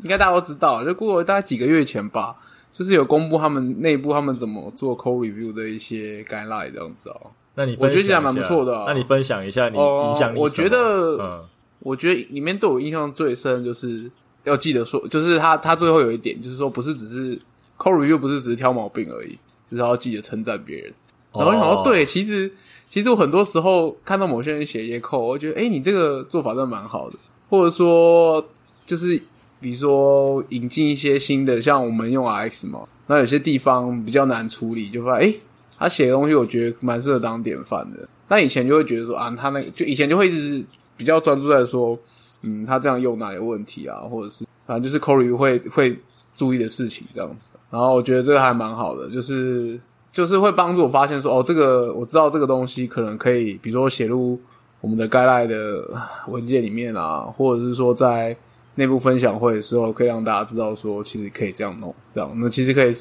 S2: 应该大家都知道，就 Google 大概几个月前吧，就是有公布他们内部他们怎么做 Code Review 的一些 guideline 这样子哦。
S3: 那你
S2: 我觉得这样蛮不错的。
S3: 那你分享一下你影响你？
S2: 我觉得，嗯，我觉得里面对我印象最深就是要记得说，就是他他最后有一点就是说，不是只是 code review，不是只是挑毛病而已，就是要记得称赞别人。然后你想说，对，其实其实我很多时候看到某些人写一些 code，我觉得，哎，你这个做法真的蛮好的。或者说，就是比如说引进一些新的，像我们用 RX 嘛，那有些地方比较难处理，就发现，哎。他写的东西，我觉得蛮适合当典范的。那以前就会觉得说啊，他那就以前就会一直比较专注在说，嗯，他这样用哪里有问题啊，或者是反正就是 Corey 会会注意的事情这样子。然后我觉得这个还蛮好的，就是就是会帮助我发现说，哦，这个我知道这个东西可能可以，比如说写入我们的该赖的文件里面啊，或者是说在内部分享会的时候，可以让大家知道说，其实可以这样弄，这样那其实可以。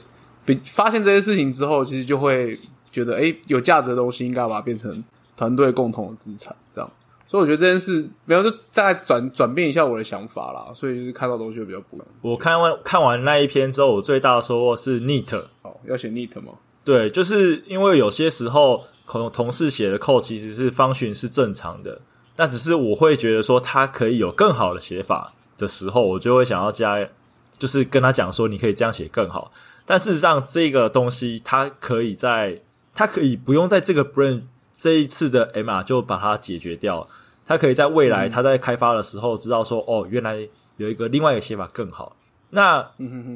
S2: 比发现这些事情之后，其实就会觉得，哎，有价值的东西应该把它变成团队共同的资产，这样。所以我觉得这件事，没有就再转转变一下我的想法啦。所以就是看到东西会比较不一样。
S3: 我看完看完那一篇之后，我最大的收获是 neat。
S2: 哦，要写 neat 吗？
S3: 对，就是因为有些时候可能同事写的 code 其实是方寻是正常的，但只是我会觉得说它可以有更好的写法的时候，我就会想要加，就是跟他讲说，你可以这样写更好。但事实上，这个东西它可以在，它可以不用在这个 brain 这一次的 MR 就把它解决掉。它可以在未来，它在开发的时候知道说，哦，原来有一个另外一个写法更好。那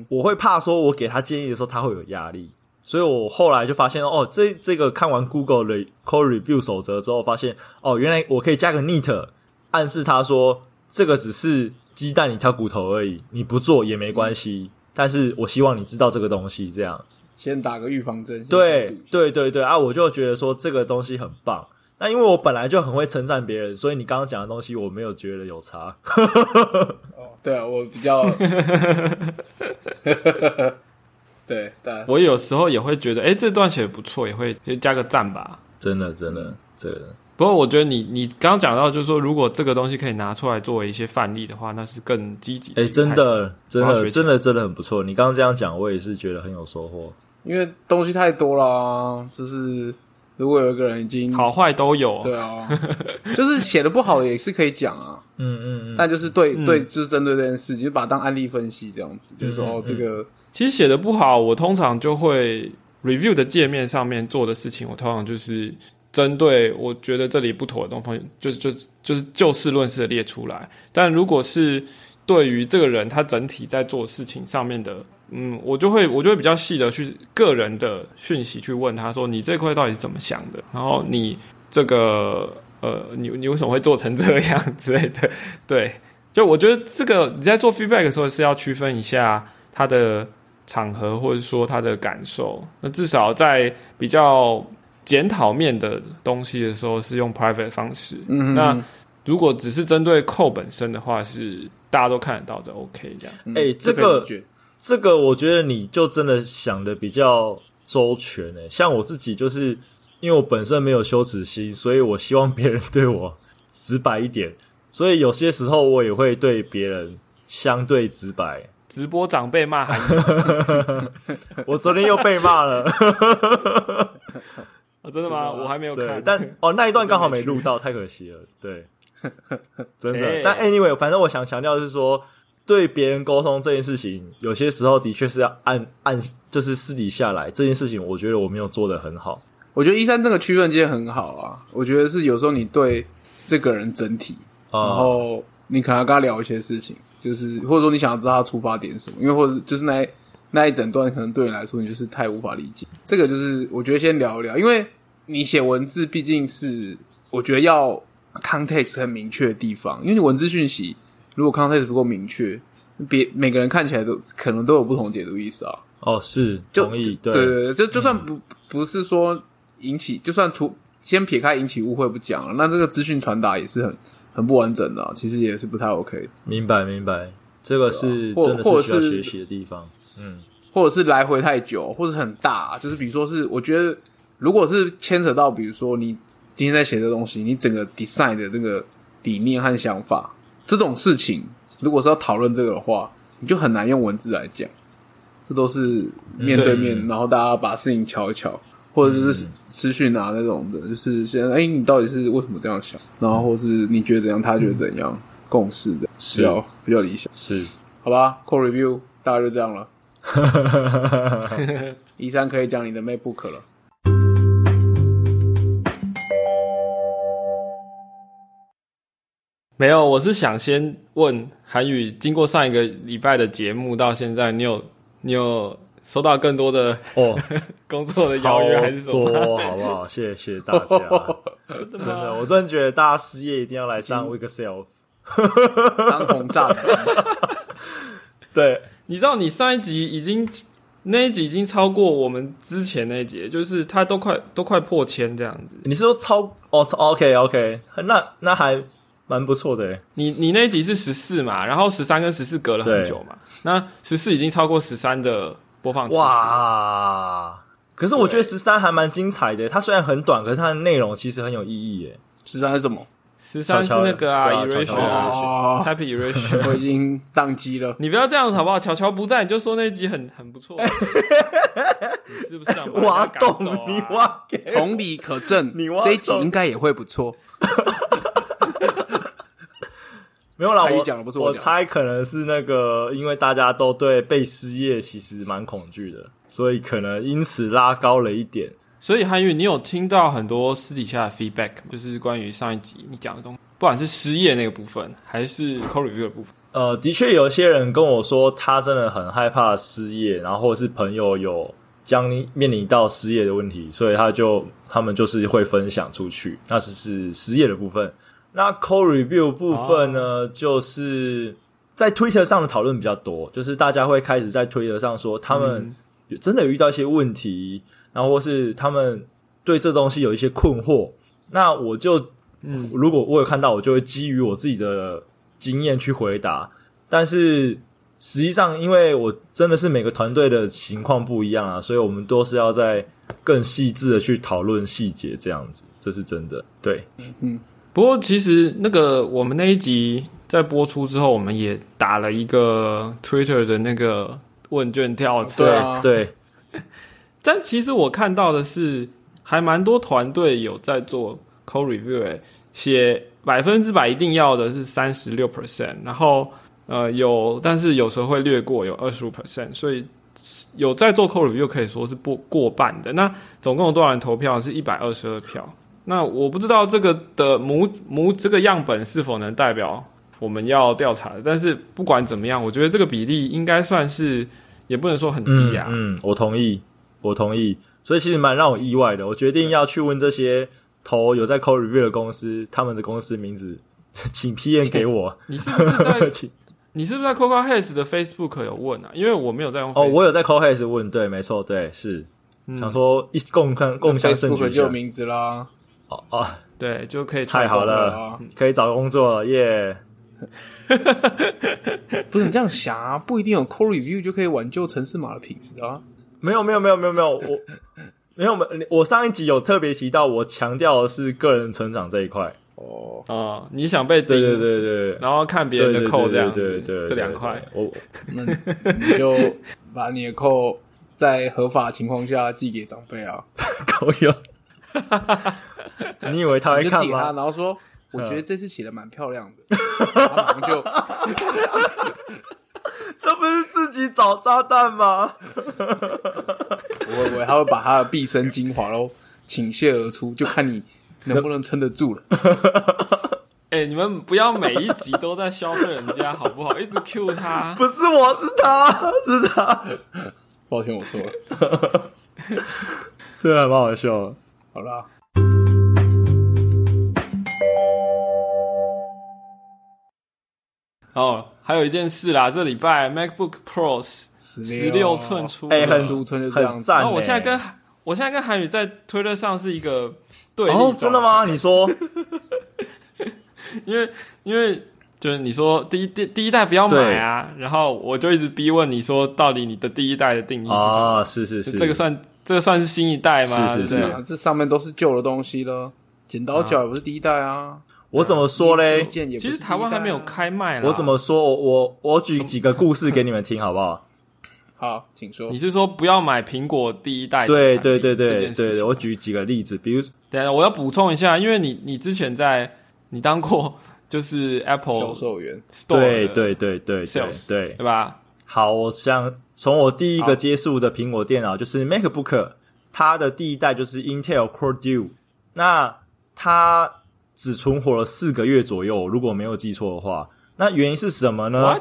S3: 我会怕说，我给他建议的时候，他会有压力。所以我后来就发现，哦，这这个看完 Google 的 Core Review 守则之后，发现，哦，原来我可以加个 neat，暗示他说，这个只是鸡蛋里挑骨头而已，你不做也没关系。但是我希望你知道这个东西，这样
S2: 先打个预防针。
S3: 对对对对啊！我就觉得说这个东西很棒。那因为我本来就很会称赞别人，所以你刚刚讲的东西我没有觉得有差。
S2: 哦，对啊，我比较 对对，
S1: 我有时候也会觉得，哎，这段写的不错，也会加个赞吧。
S3: 真的真的，这个。
S1: 不过我觉得你你刚刚讲到，就是说如果这个东西可以拿出来作为一些范例的话，那是更积极。
S3: 哎，真的真的真的真的很不错。你刚刚这样讲，我也是觉得很有收获。
S2: 因为东西太多了，就是如果有一个人已经
S1: 好坏都有，
S2: 对啊，就是写的不好也是可以讲啊。
S3: 嗯嗯嗯。
S2: 但就是对对，就是针对这件事，就把它当案例分析这样子，就是说这个
S1: 其实写的不好，我通常就会 review 的界面上面做的事情，我通常就是。针对我觉得这里不妥的东西，就就就是就事论事的列出来。但如果是对于这个人他整体在做事情上面的，嗯，我就会我就会比较细的去个人的讯息去问他说：“你这块到底是怎么想的？然后你这个呃，你你为什么会做成这样之类的？”对，就我觉得这个你在做 feedback 的时候是要区分一下他的场合或者说他的感受。那至少在比较。检讨面的东西的时候是用 private 方式，那如果只是针对扣本身的话，是大家都看得到的 OK 这样。
S3: 哎，这个这个，我觉得你就真的想的比较周全诶。像我自己就是因为我本身没有羞耻心，所以我希望别人对我直白一点，所以有些时候我也会对别人相对直白。
S1: 直播长辈骂，
S3: 我昨天又被骂了。
S1: 真的吗？我还没有看，
S3: 但哦，那一段刚好没录到，太可惜了。对，真的。但 anyway，反正我想强调是说，对别人沟通这件事情，有些时候的确是要按按，就是私底下来这件事情，我觉得我没有做的很好。
S2: 我觉得一三这个区分其实很好啊。我觉得是有时候你对这个人整体，然后你可能要跟他聊一些事情，就是或者说你想要知道他出发点什么，因为或者就是那那一整段可能对你来说你就是太无法理解。这个就是我觉得先聊一聊，因为。你写文字毕竟是我觉得要 context 很明确的地方，因为你文字讯息如果 context 不够明确，别每个人看起来都可能都有不同解读意思啊。
S3: 哦，是，同意，
S2: 对对对，就就算不不是说引起，就算除先撇开引起误会不讲了，那这个资讯传达也是很很不完整的，其实也是不太 OK。
S3: 明白明白，这个是真的是需要学习的地方。嗯。
S2: 或者是来回太久，或者很大，就是比如说是，我觉得如果是牵扯到，比如说你今天在写这东西，你整个 design 的那个理念和想法这种事情，如果是要讨论这个的话，你就很难用文字来讲，这都是面对面，然后大家把事情瞧一瞧，或者就是私讯啊那种的，就是现在哎，你到底是为什么这样想？然后或是你觉得怎样，他觉得怎样，共识的比较比较理想，
S3: 是
S2: 好吧？Core review 大概就这样了。一三可以讲你的 MacBook 了。
S1: 没有，我是想先问韩宇，经过上一个礼拜的节目到现在，你有你有收到更多的哦 工作的邀约还是什么？
S3: 多好不好？谢谢大家，真的，我真的觉得大家失业一定要来上 Week Self
S2: 当红炸子。
S3: 对。
S1: 你知道，你上一集已经那一集已经超过我们之前那一集，就是他都快都快破千这样子。
S3: 你是说超哦？OK OK，那那还蛮不错的。
S1: 你你那一集是十四嘛？然后十三跟十四隔了很久嘛？那十四已经超过十三的播放次数。哇！
S3: 可是我觉得十三还蛮精彩的。它虽然很短，可是它的内容其实很有意义耶。
S2: 十三是什么？
S1: 十三是那个啊，erasure，type erasure，
S2: 我已经宕机了。
S1: 你不要这样子好不好？乔乔不在，你就说那集很很不错，是不是？
S3: 挖洞，你挖，
S2: 同理可证，你这一集应该也会不错。
S3: 没有啦，
S2: 我讲的不是我
S3: 猜，可能是那个，因为大家都对被失业其实蛮恐惧的，所以可能因此拉高了一点。
S1: 所以韩宇，你有听到很多私底下的 feedback，就是关于上一集你讲的东西，不管是失业那个部分，还是 code review 的部分。
S3: 呃，的确有些人跟我说，他真的很害怕失业，然后或者是朋友有将面临到失业的问题，所以他就他们就是会分享出去，那只是失业的部分。那 code review 部分呢，就是在 Twitter 上的讨论比较多，就是大家会开始在 Twitter 上说，他们真的有遇到一些问题。然后或是他们对这东西有一些困惑，那我就嗯，如果我有看到，我就会基于我自己的经验去回答。但是实际上，因为我真的是每个团队的情况不一样啊，所以我们都是要在更细致的去讨论细节，这样子，这是真的。对，
S1: 嗯。不过其实那个我们那一集在播出之后，我们也打了一个 Twitter 的那个问卷调
S3: 查，对。
S1: 但其实我看到的是，还蛮多团队有在做 code review，写百分之百一定要的是三十六 percent，然后呃有，但是有时候会略过有二十五 percent，所以有在做 code review 可以说是不过半的。那总共有多少人投票？是一百二十二票。那我不知道这个的母母这个样本是否能代表我们要调查的，但是不管怎么样，我觉得这个比例应该算是，也不能说很低啊。
S3: 嗯，我同意。我同意，所以其实蛮让我意外的。我决定要去问这些投有在 code review 的公司，他们的公司名字，请 PM 给我。
S1: 你是不是在？你是不是在 Coco Heads 的 Facebook 有问啊？因为我没有在用。
S3: 哦，我有在 Coco Heads 问，对，没错，对，是想说一共看共享证据
S2: 就名字啦。
S1: 哦哦，对，就可以
S3: 太好了，可以找工作了耶！
S2: 不是你这样想啊，不一定有 code review 就可以挽救城市码的品质啊。
S3: 没有没有没有没有没有我 没有没我上一集有特别提到，我强调的是个人成长这一块。
S1: 哦。啊，你想被
S3: 对对对对，
S1: 然后看别人的扣这样
S3: 对对
S1: 这两块，
S2: 我那你就把你的扣在合法情况下寄给长辈啊，
S3: 可以 你以为他会看吗？
S2: 然后说我觉得这次写的蛮漂亮的，马上就。
S3: 这不是自己找炸弹吗？
S2: 我我他会把他的毕生精华喽倾泻而出，就看你能不能撑得住了。
S1: 哎，你们不要每一集都在消费人家好不好？一直 Q 他，
S3: 不是我是他是他，
S2: 抱歉我错了，
S3: 这还蛮好笑的。
S2: 好啦。
S1: 哦，还有一件事啦，这礼拜 MacBook Pro 十六寸出，
S3: 哎，很
S2: 寸就这样
S3: 子。然
S1: 后我现在跟我现在跟韩宇在推特上是一个对
S3: 哦，真的吗？你说，
S1: 因为因为就就是你说第一第第一代不要买啊，然后我就一直逼问你说，到底你的第一代的定义是什么？
S3: 是是是，
S1: 这个算这个算是新一代吗？
S3: 是是是，
S2: 这上面都是旧的东西了。剪刀脚也不是第一代啊。
S3: 我怎么说嘞？
S2: 其
S1: 实台湾还没有开卖。
S3: 我怎么说？我我我举几个故事给你们听，好不好？
S2: 好，请说。
S1: 你是说不要买苹果第一代？
S3: 对对对对对，我举几个例子，比如，
S1: 等下我要补充一下，因为你你之前在你当过就是 Apple
S2: 销售员，
S3: 对对对对
S1: ，sales
S3: 对
S1: 对吧？
S3: 好，我想从我第一个接触的苹果电脑就是 MacBook，它的第一代就是 Intel Core Duo，那它。只存活了四个月左右，如果没有记错的话。那原因是什么呢？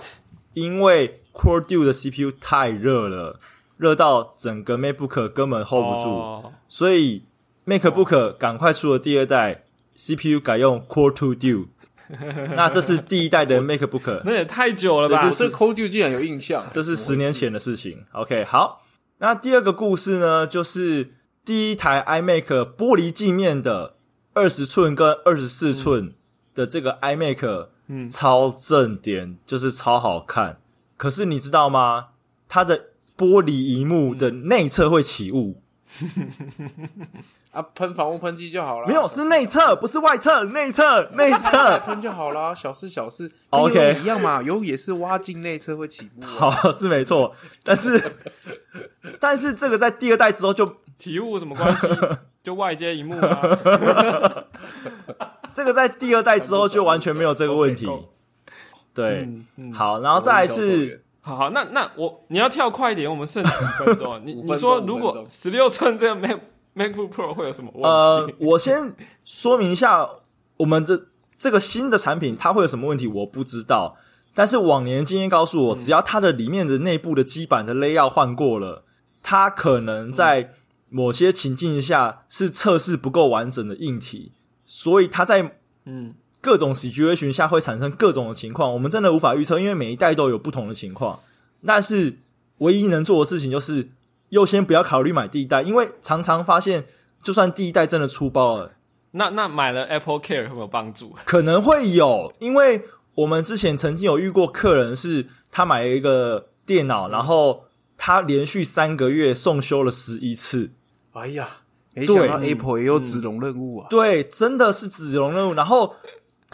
S3: 因为 Core Duo 的 CPU 太热了，热到整个 MacBook 根本 hold 不住，所以 MacBook 赶快出了第二代 CPU，改用 Core Two Duo。那这是第一代的 MacBook，
S1: 那也太久了吧？
S2: 这是 Core Duo 竟然有印象，
S3: 这是十年前的事情。OK，好。那第二个故事呢，就是第一台 iMac 玻璃镜面的。二十寸跟二十四寸的这个 iMac，嗯，超正点，就是超好看。可是你知道吗？它的玻璃荧幕的内侧会起雾。
S2: 啊，喷防雾喷剂就好了。
S3: 没有，是内侧，不是外侧，内侧，内侧
S2: 喷就好了。小事小事
S3: ，OK，
S2: 一样嘛。油也是挖进内侧会起雾。
S3: 好，是没错。但是，但是这个在第二代之后就
S1: 起雾什么关系？就外接一幕啊，
S3: 这个在第二代之后就完全没有这个问题。对，好，然后再来是，
S1: 好好，那那我你要跳快一点，我们剩几分钟。你你说如果十六寸这个 Mac MacBook Pro 会有什么问题？
S3: 呃，我先说明一下，我们的这个新的产品它会有什么问题，我不知道。但是往年经验告诉我，只要它的里面的内部的基板的 layout 换过了，它可能在。某些情境下是测试不够完整的硬体，所以它在嗯各种 situation 下会产生各种的情况，我们真的无法预测，因为每一代都有不同的情况。但是唯一能做的事情就是优先不要考虑买第一代，因为常常发现，就算第一代真的出包了，
S1: 那那买了 Apple Care 会有帮助？
S3: 可能会有，因为我们之前曾经有遇过客人，是他买了一个电脑，然后。他连续三个月送修了十一次，
S2: 哎呀，没想到 Apple 也有子龙任务啊！
S3: 对，真的是子龙任务。然后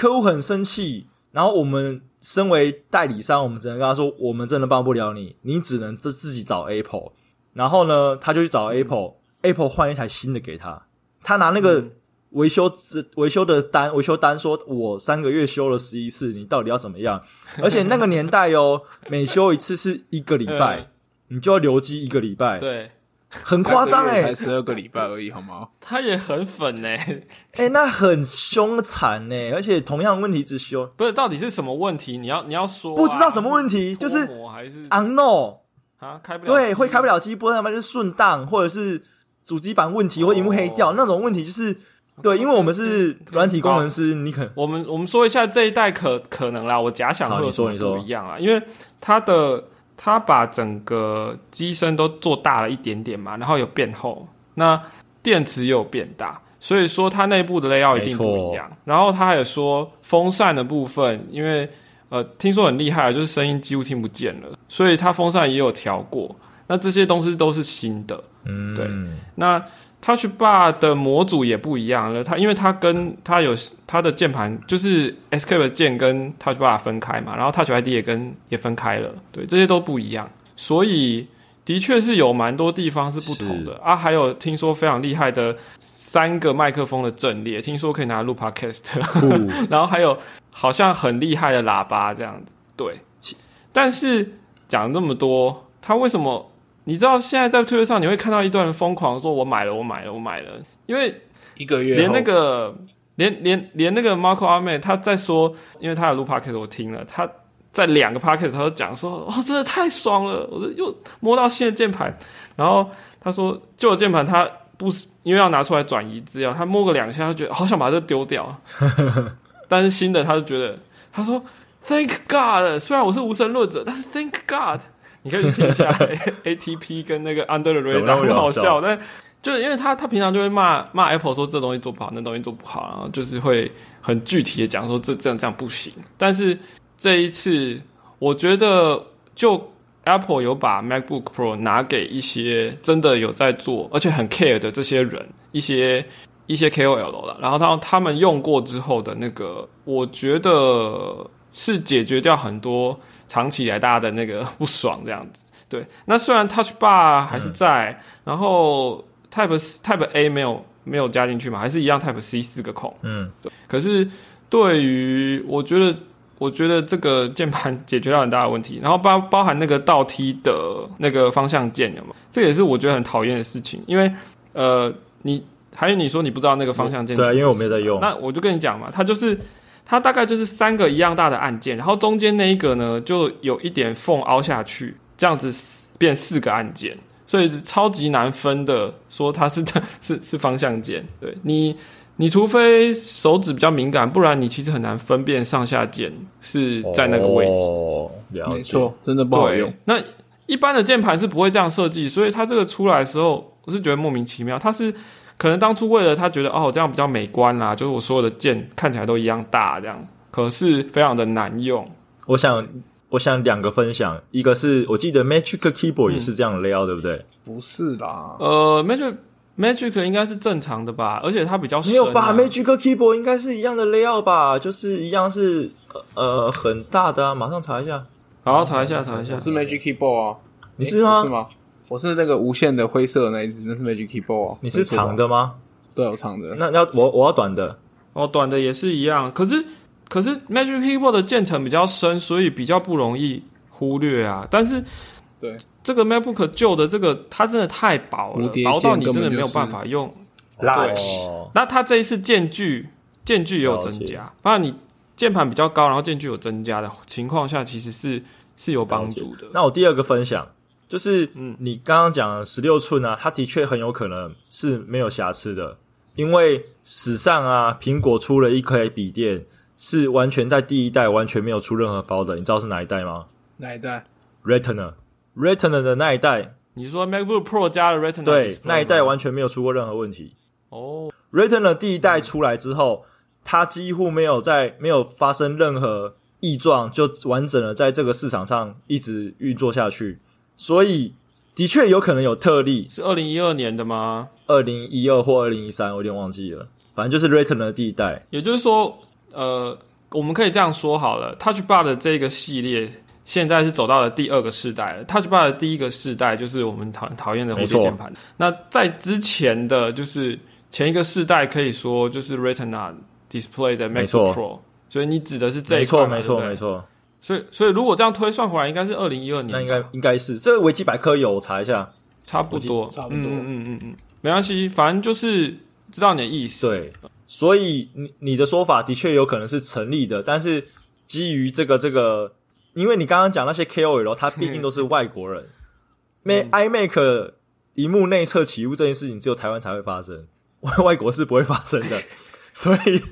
S3: 客户很生气，然后我们身为代理商，我们只能跟他说：“我们真的帮不了你，你只能自自己找 Apple。”然后呢，他就去找 Apple，Apple 换一台新的给他。他拿那个维修维修的单，维修单说：“我三个月修了十一次，你到底要怎么样？” 而且那个年代哦，每修一次是一个礼拜。你就要留机一个礼拜，
S1: 对，
S3: 很夸张哎，
S2: 才十二个礼拜而已，好吗？
S1: 他也很粉哎，
S3: 哎，那很凶残呢，而且同样问题只修，
S1: 不是到底是什么问题？你要你要说，
S3: 不知道什么问题，就是
S1: 还是
S3: ？unknown
S1: 啊，开不
S3: 了，对，会开不了机，不知道就是顺当，或者是主机板问题或荧幕黑掉那种问题，就是对，因为我们是软体工程师，你可
S1: 我们我们说一下这一代可可能啦，我假想会
S3: 说你说。
S1: 一样啊，因为它的。它把整个机身都做大了一点点嘛，然后有变厚，那电池也有变大，所以说它内部的 layout 一定不一样。然后它还有说风扇的部分，因为呃听说很厉害，就是声音几乎听不见了，所以它风扇也有调过。那这些东西都是新的，嗯，对，那。Touch Bar 的模组也不一样了，它因为它跟它有它的键盘，就是 Escape 键跟 Touch Bar 分开嘛，然后 Touch ID 也跟也分开了，对，这些都不一样，所以的确是有蛮多地方是不同的啊。还有听说非常厉害的三个麦克风的阵列，听说可以拿来录 Podcast，然后还有好像很厉害的喇叭这样子，对。但是讲这么多，它为什么？你知道现在在推特上你会看到一段人疯狂说：“我买了，我买了，我买了。”因为
S2: 一个月
S1: 连那个连连连那个 Marco 阿妹他在说，因为他的录 p o c k e t 我听了，他在两个 p o c k e t 他都讲说：“哦，真的太爽了！”我又摸到新的键盘，然后他说旧的键盘他不是因为要拿出来转移资料，他摸个两下，他觉得好想把这丢掉。但是新的他就觉得他说：“Thank God！” 虽然我是无神论者，但是 Thank God。你可以听一下 ATP 跟那个 Under the Radar 很好笑，但就是因为他他平常就会骂骂 Apple 说这东西做不好，那东西做不好，然后就是会很具体的讲说这这样这样不行。但是这一次，我觉得就 Apple 有把 MacBook Pro 拿给一些真的有在做而且很 care 的这些人，一些一些 KOL 了。然后他他们用过之后的那个，我觉得是解决掉很多长期以来大家的那个不爽这样子。对，那虽然 Touch Bar 还是在，然后 Type Type A 没有没有加进去嘛，还是一样 Type C 四个孔。嗯，对。可是对于我觉得。我觉得这个键盘解决了很大的问题，然后包包含那个倒梯的那个方向键，有吗？这也是我觉得很讨厌的事情，因为呃，你还有你说你不知道那个方向键，
S3: 对，因为我没在用。
S1: 那我就跟你讲嘛，它就是它大概就是三个一样大的按键，然后中间那一个呢就有一点缝凹下去，这样子变四个按键，所以超级难分的，说它是 是是方向键，对你。你除非手指比较敏感，不然你其实很难分辨上下键是在那个位置。
S3: 哦，
S2: 没错，真的不好用。
S1: 那一般的键盘是不会这样设计，所以它这个出来的时候，我是觉得莫名其妙。它是可能当初为了他觉得哦这样比较美观啦，就是我所有的键看起来都一样大这样，可是非常的难用。
S3: 我想，我想两个分享，一个是我记得 Magic Keyboard 也是这样 layout，对不对？
S2: 不是啦，
S1: 呃，Magic。Magic 应该是正常的吧，而且它比较
S3: 没有吧？Magic Keyboard 应该是一样的 layout 吧，就是一样是呃很大的啊。马上查一下，
S1: 好查一下查一下。
S2: 是 Magic Keyboard 啊？
S3: 你是吗？
S2: 是吗？我是那个无线的灰色那一只，那是 Magic Keyboard。
S3: 你是长的吗？
S2: 对，我长的。
S3: 那要我我要短的
S1: 哦，短的也是一样。可是可是 Magic Keyboard 的键程比较深，所以比较不容易忽略啊。但是
S2: 对。
S1: 这个 MacBook 旧的这个，它真的太薄了，薄到你真的没有办法用。
S2: 对，
S1: 那它这一次间距间距也有增加，当然你键盘比较高，然后间距有增加的情况下，其实是是有帮助的。
S3: 那我第二个分享就是，嗯，你刚刚讲十六寸啊，它的确很有可能是没有瑕疵的，因为史上啊，苹果出了一颗笔电是完全在第一代完全没有出任何包的，你知道是哪一代吗？
S2: 哪一代
S3: ？Retina。Retina 的那一代，
S1: 你说 MacBook Pro 加了 Retina，
S3: 对，那一代完全没有出过任何问题。哦，Retina 第一代出来之后，它几乎没有在没有发生任何异状，就完整的在这个市场上一直运作下去。所以，的确有可能有特例，
S1: 是二零一二年的吗？
S3: 二零一二或二零一三，我有点忘记了。反正就是 Retina 的第一代。
S1: 也就是说，呃，我们可以这样说好了，Touch Bar 的这个系列。现在是走到了第二个世代了，Touch Bar 的第一个世代就是我们讨讨厌的蝴蝶键盘。那在之前的就是前一个世代，可以说就是 Retina Display 的 MacBook Pro。所以你指的是这一
S3: 块，没错，没错，没错。
S1: 所以，所以如果这样推算回来，应该是二零一二年。
S3: 那应该应该是这个维基百科有，我查一下，
S1: 差不多，
S2: 差不多，嗯
S1: 嗯嗯嗯，没关系，反正就是知道你的意思。
S3: 对，所以你你的说法的确有可能是成立的，但是基于这个这个。因为你刚刚讲那些 KOL，他毕竟都是外国人。Mac iMac 荧幕内侧起雾这件事情，只有台湾才会发生，外 外国是不会发生的。所以，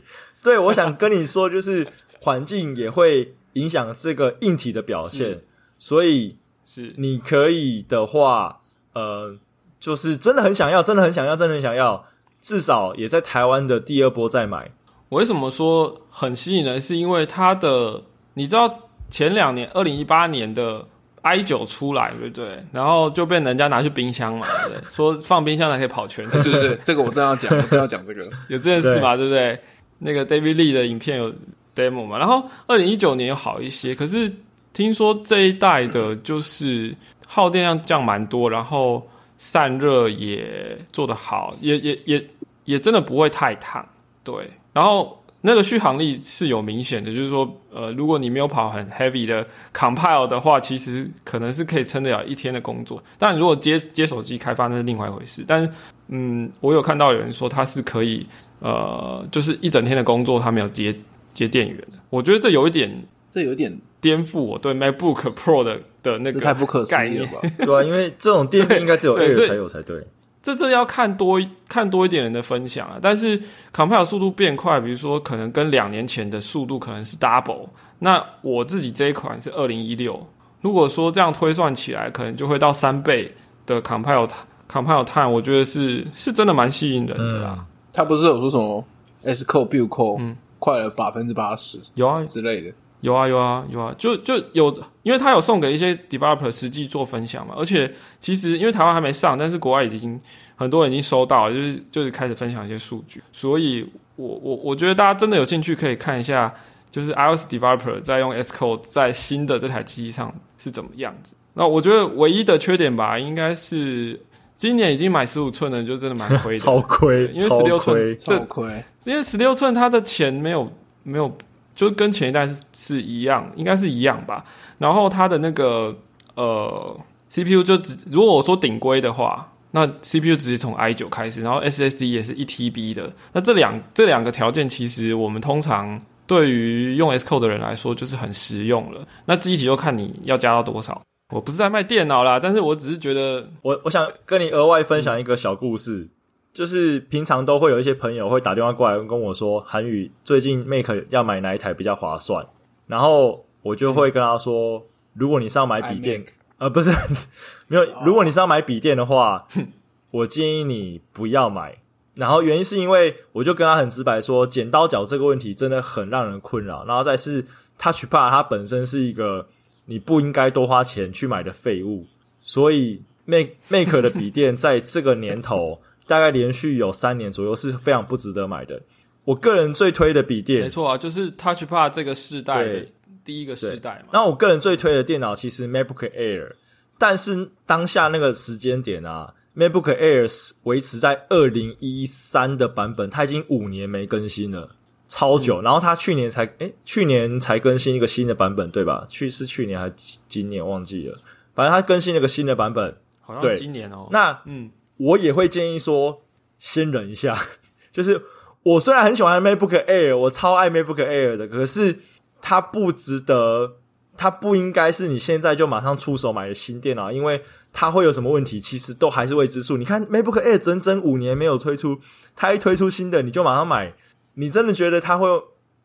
S3: 对我想跟你说，就是环境也会影响这个硬体的表现。所以，
S1: 是
S3: 你可以的话，呃，就是真的很想要，真的很想要，真的很想要，至少也在台湾的第二波再买。
S1: 我为什么说很吸引人？是因为它的，你知道。前两年，二零一八年的 i 九出来，对不对？然后就被人家拿去冰箱嘛，对 说放冰箱才可以跑全
S2: 是 对对，这个我正要讲，我正要讲这个，
S1: 有这件事嘛，对不对？那个 David Lee 的影片有 demo 嘛？然后二零一九年好一些，可是听说这一代的就是耗电量降蛮多，然后散热也做得好，也也也也真的不会太烫，对，然后。那个续航力是有明显的，就是说，呃，如果你没有跑很 heavy 的 compile 的话，其实可能是可以撑得了一天的工作。但如果接接手机开发，那是另外一回事。但是，嗯，我有看到有人说它是可以，呃，就是一整天的工作它没有接接电源的。我觉得这有一点，
S2: 这有点
S1: 颠覆我对 MacBook Pro 的的那个
S2: 太不可思议了吧？
S3: 对啊，因为这种电应该只有 Air 才有才对。
S1: 这这要看多看多一点人的分享啊，但是 compile 速度变快，比如说可能跟两年前的速度可能是 double。那我自己这一款是二零一六，如果说这样推算起来，可能就会到三倍的 compile compile time，我觉得是是真的蛮吸引人的啦。
S2: 他不是有说什么 S code build code 快了百分之八十，
S1: 有啊
S2: 之类的。
S1: 有啊有啊有啊，就就有，因为他有送给一些 developer 实际做分享嘛。而且其实因为台湾还没上，但是国外已经很多人已经收到了，就是就是开始分享一些数据。所以我我我觉得大家真的有兴趣可以看一下，就是 iOS developer 在用 Xcode 在新的这台机器上是怎么样子。那我觉得唯一的缺点吧，应该是今年已经买十五寸的就真的蛮亏的，
S3: 超亏，
S1: 因为十六寸
S2: 超亏，
S1: 因为十六寸它的钱没有没有。就跟前一代是是一样，应该是一样吧。然后它的那个呃 CPU 就只如果我说顶规的话，那 CPU 直接从 i 九开始，然后 SSD 也是一 TB 的。那这两这两个条件，其实我们通常对于用 Xcode 的人来说就是很实用了。那机体就看你要加到多少。我不是在卖电脑啦，但是我只是觉得，
S3: 我我想跟你额外分享一个小故事。就是平常都会有一些朋友会打电话过来跟我说，韩宇最近 Make 要买哪一台比较划算，然后我就会跟他说，如果你是要买笔电，呃，不是 没有，如果你是要买笔电的话，我建议你不要买。然后原因是因为我就跟他很直白说，剪刀脚这个问题真的很让人困扰。然后再是 Touch Pad 它本身是一个你不应该多花钱去买的废物，所以 Make Make 的笔电在这个年头。大概连续有三年左右是非常不值得买的。我个人最推的笔电，
S1: 没错啊，就是 TouchPad 这个世代的第一个世代嘛。
S3: 那我个人最推的电脑其实 MacBook Air，但是当下那个时间点啊，MacBook Air 维持在二零一三的版本，它已经五年没更新了，超久。然后它去年才诶，去年才更新一个新的版本，对吧？去是去年还是今年忘记了？反正它更新了个新的版本，
S1: 好像今年哦。
S3: 那嗯。我也会建议说，先忍一下。就是我虽然很喜欢 MacBook Air，我超爱 MacBook Air 的，可是它不值得，它不应该是你现在就马上出手买的新电脑，因为它会有什么问题，其实都还是未知数。你看 MacBook Air 整整五年没有推出，它一推出新的你就马上买，你真的觉得它会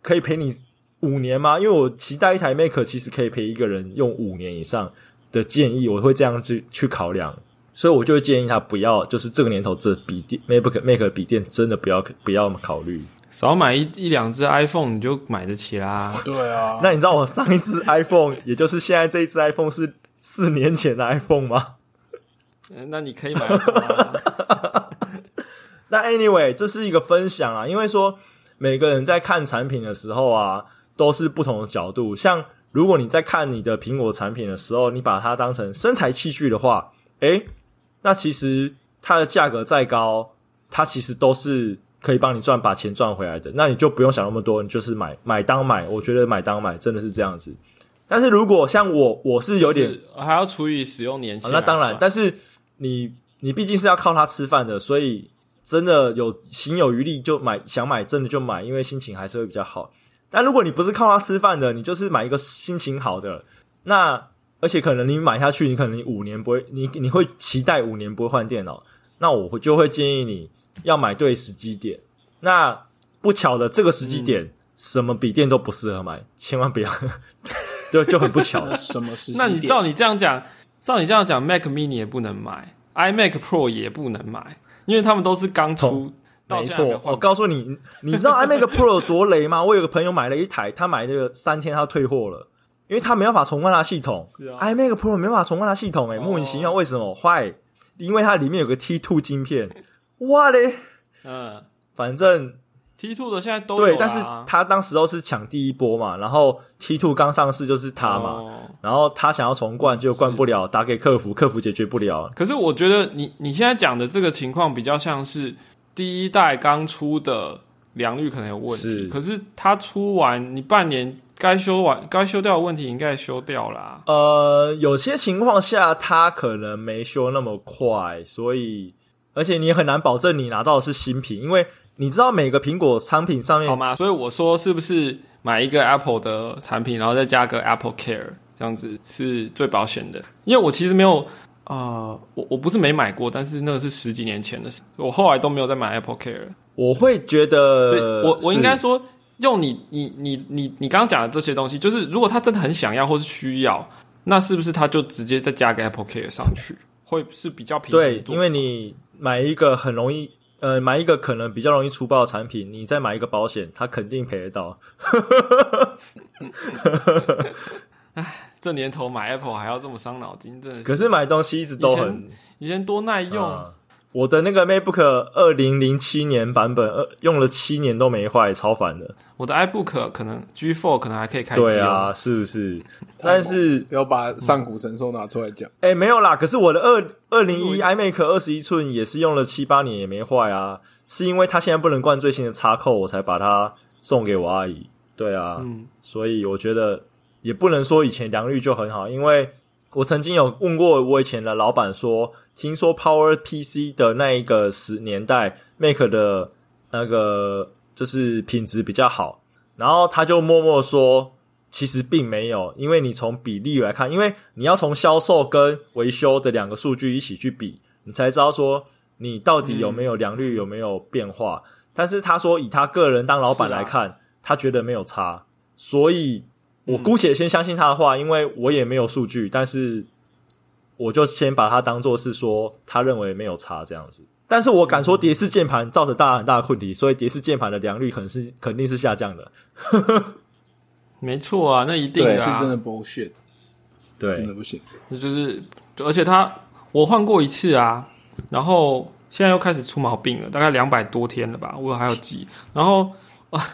S3: 可以陪你五年吗？因为我期待一台 Mac 其实可以陪一个人用五年以上的建议，我会这样去去考量。所以我就会建议他不要，就是这个年头这笔电 MacBook Mac 笔电真的不要不要考虑，
S1: 少买一一两只 iPhone 你就买得起啦。
S2: 对啊，
S3: 那你知道我上一只 iPhone，也就是现在这一只 iPhone 是四年前的 iPhone 吗？
S1: 那你可以买。
S3: 那 Anyway，这是一个分享啊，因为说每个人在看产品的时候啊，都是不同的角度。像如果你在看你的苹果产品的时候，你把它当成身材器具的话，诶。那其实它的价格再高，它其实都是可以帮你赚把钱赚回来的。那你就不用想那么多，你就是买买当买。我觉得买当买真的是这样子。但是如果像我，我是有点
S1: 还要除以使用年限。
S3: 那当然，但是你你毕竟是要靠它吃饭的，所以真的有心有余力就买，想买真的就买，因为心情还是会比较好。但如果你不是靠它吃饭的，你就是买一个心情好的，那。而且可能你买下去，你可能五年不会，你你会期待五年不会换电脑，那我就会建议你要买对时机点。那不巧的这个时机点，什么笔电都不适合买，千万不要，就就很不巧。
S2: 什么时？
S1: 那你照你这样讲，照你这样讲，Mac Mini 也不能买，iMac Pro 也不能买，因为他们都是刚出。
S3: 没错，我告诉你，你知道 iMac Pro 有多雷吗？我有个朋友买了一台，他买那个三天他退货了。因为他没办法重灌他系统，
S1: 是啊
S3: ，iMac Pro 没办法重灌他系统，哎，莫名其妙，为什么坏？因为它里面有个 T Two 晶片，哇嘞，嗯，反正
S1: T Two 的现在都
S3: 对，但是他当时都是抢第一波嘛，然后 T Two 刚上市就是他嘛，然后他想要重灌就灌不了，打给客服，客服解决不了。
S1: 可是我觉得你你现在讲的这个情况比较像是第一代刚出的良率可能有问题，可是他出完你半年。该修完、该修掉的问题应该修掉啦。
S3: 呃，有些情况下他可能没修那么快，所以而且你也很难保证你拿到的是新品，因为你知道每个苹果产品上面
S1: 好吗？所以我说是不是买一个 Apple 的产品，然后再加个 Apple Care 这样子是最保险的？因为我其实没有啊，我我不是没买过，但是那个是十几年前的事，我后来都没有再买 Apple Care。
S3: 我会觉得，
S1: 我我应该说。用你你你你你刚刚讲的这些东西，就是如果他真的很想要或是需要，那是不是他就直接再加个 Apple Care 上去，会是比较平？
S3: 对，因为你买一个很容易，呃，买一个可能比较容易出爆的产品，你再买一个保险，它肯定赔得到。
S1: 唉，这年头买 Apple 还要这么伤脑筋，真的。
S3: 可是买东西一直都很，
S1: 以前多耐用。
S3: 我的那个 MacBook 二零零七年版本，呃，用了七年都没坏，超烦的。
S1: 我的 iBook 可能 G4 可能还可以开。
S3: 对啊，是不是？但是
S2: 不要把上古神兽拿出来讲。
S3: 哎，没有啦。可是我的二二零一 iMac 二十一寸也是用了七八年也没坏啊。是因为它现在不能灌最新的插扣，我才把它送给我阿姨。对啊，嗯，所以我觉得也不能说以前良率就很好，因为我曾经有问过我以前的老板说。听说 Power PC 的那一个十年代，Mac 的那个就是品质比较好，然后他就默默说，其实并没有，因为你从比例来看，因为你要从销售跟维修的两个数据一起去比，你才知道说你到底有没有良率有没有变化。但是他说以他个人当老板来看，他觉得没有差，所以我姑且先相信他的话，因为我也没有数据，但是。我就先把它当做是说，他认为没有差这样子，但是我敢说蝶式键盘造成大很大的问题，所以蝶式键盘的良率可能是肯定是下降的。
S1: 没错啊，那一定是
S2: 真的 bullshit，
S3: 对，
S2: 真的不行。
S1: 那就是，而且他我换过一次啊，然后现在又开始出毛病了，大概两百多天了吧，我还有急，然后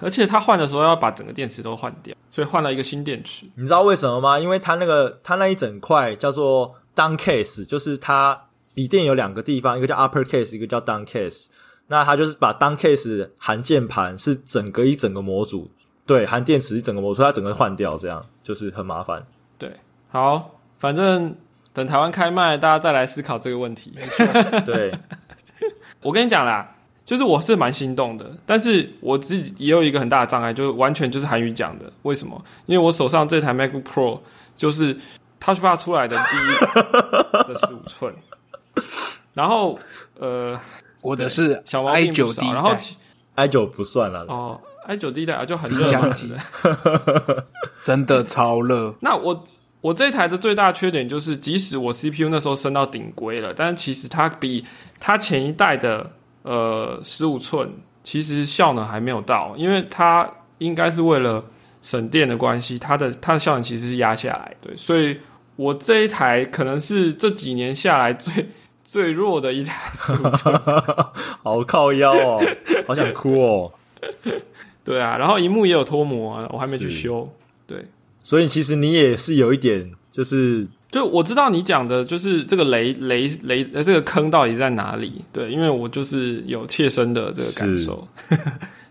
S1: 而且他换的时候要把整个电池都换掉，所以换了一个新电池。
S3: 你知道为什么吗？因为他那个他那一整块叫做。Down case 就是它笔电有两个地方，一个叫 upper case，一个叫 down case。那它就是把 down case 含键盘是整个一整个模组，对，含电池一整个模组，它整个换掉，这样就是很麻烦。
S1: 对，好，反正等台湾开卖，大家再来思考这个问题。
S3: 对，
S1: 我跟你讲啦，就是我是蛮心动的，但是我自己也有一个很大的障碍，就是完全就是韩语讲的。为什么？因为我手上这台 MacBook Pro 就是。Touch Bar 出来的第一 的十五寸，然后呃，
S2: 我的是
S1: 小毛病不少，然后
S3: i 九不算了。
S1: 哦，i 九第一代啊就很热嘛，
S2: 真的超热。
S1: 那我我这台的最大缺点就是，即使我 CPU 那时候升到顶规了，但是其实它比它前一代的呃十五寸其实效能还没有到，因为它应该是为了省电的关系，它的它的效能其实是压下来，对，所以。我这一台可能是这几年下来最 最弱的一台，
S3: 好靠腰哦，好想哭哦。
S1: 对啊，然后荧幕也有脱模，我还没去修。对，
S3: 所以其实你也是有一点，就是
S1: 就我知道你讲的就是这个雷雷雷呃这个坑到底在哪里？对，因为我就是有切身的这个感受。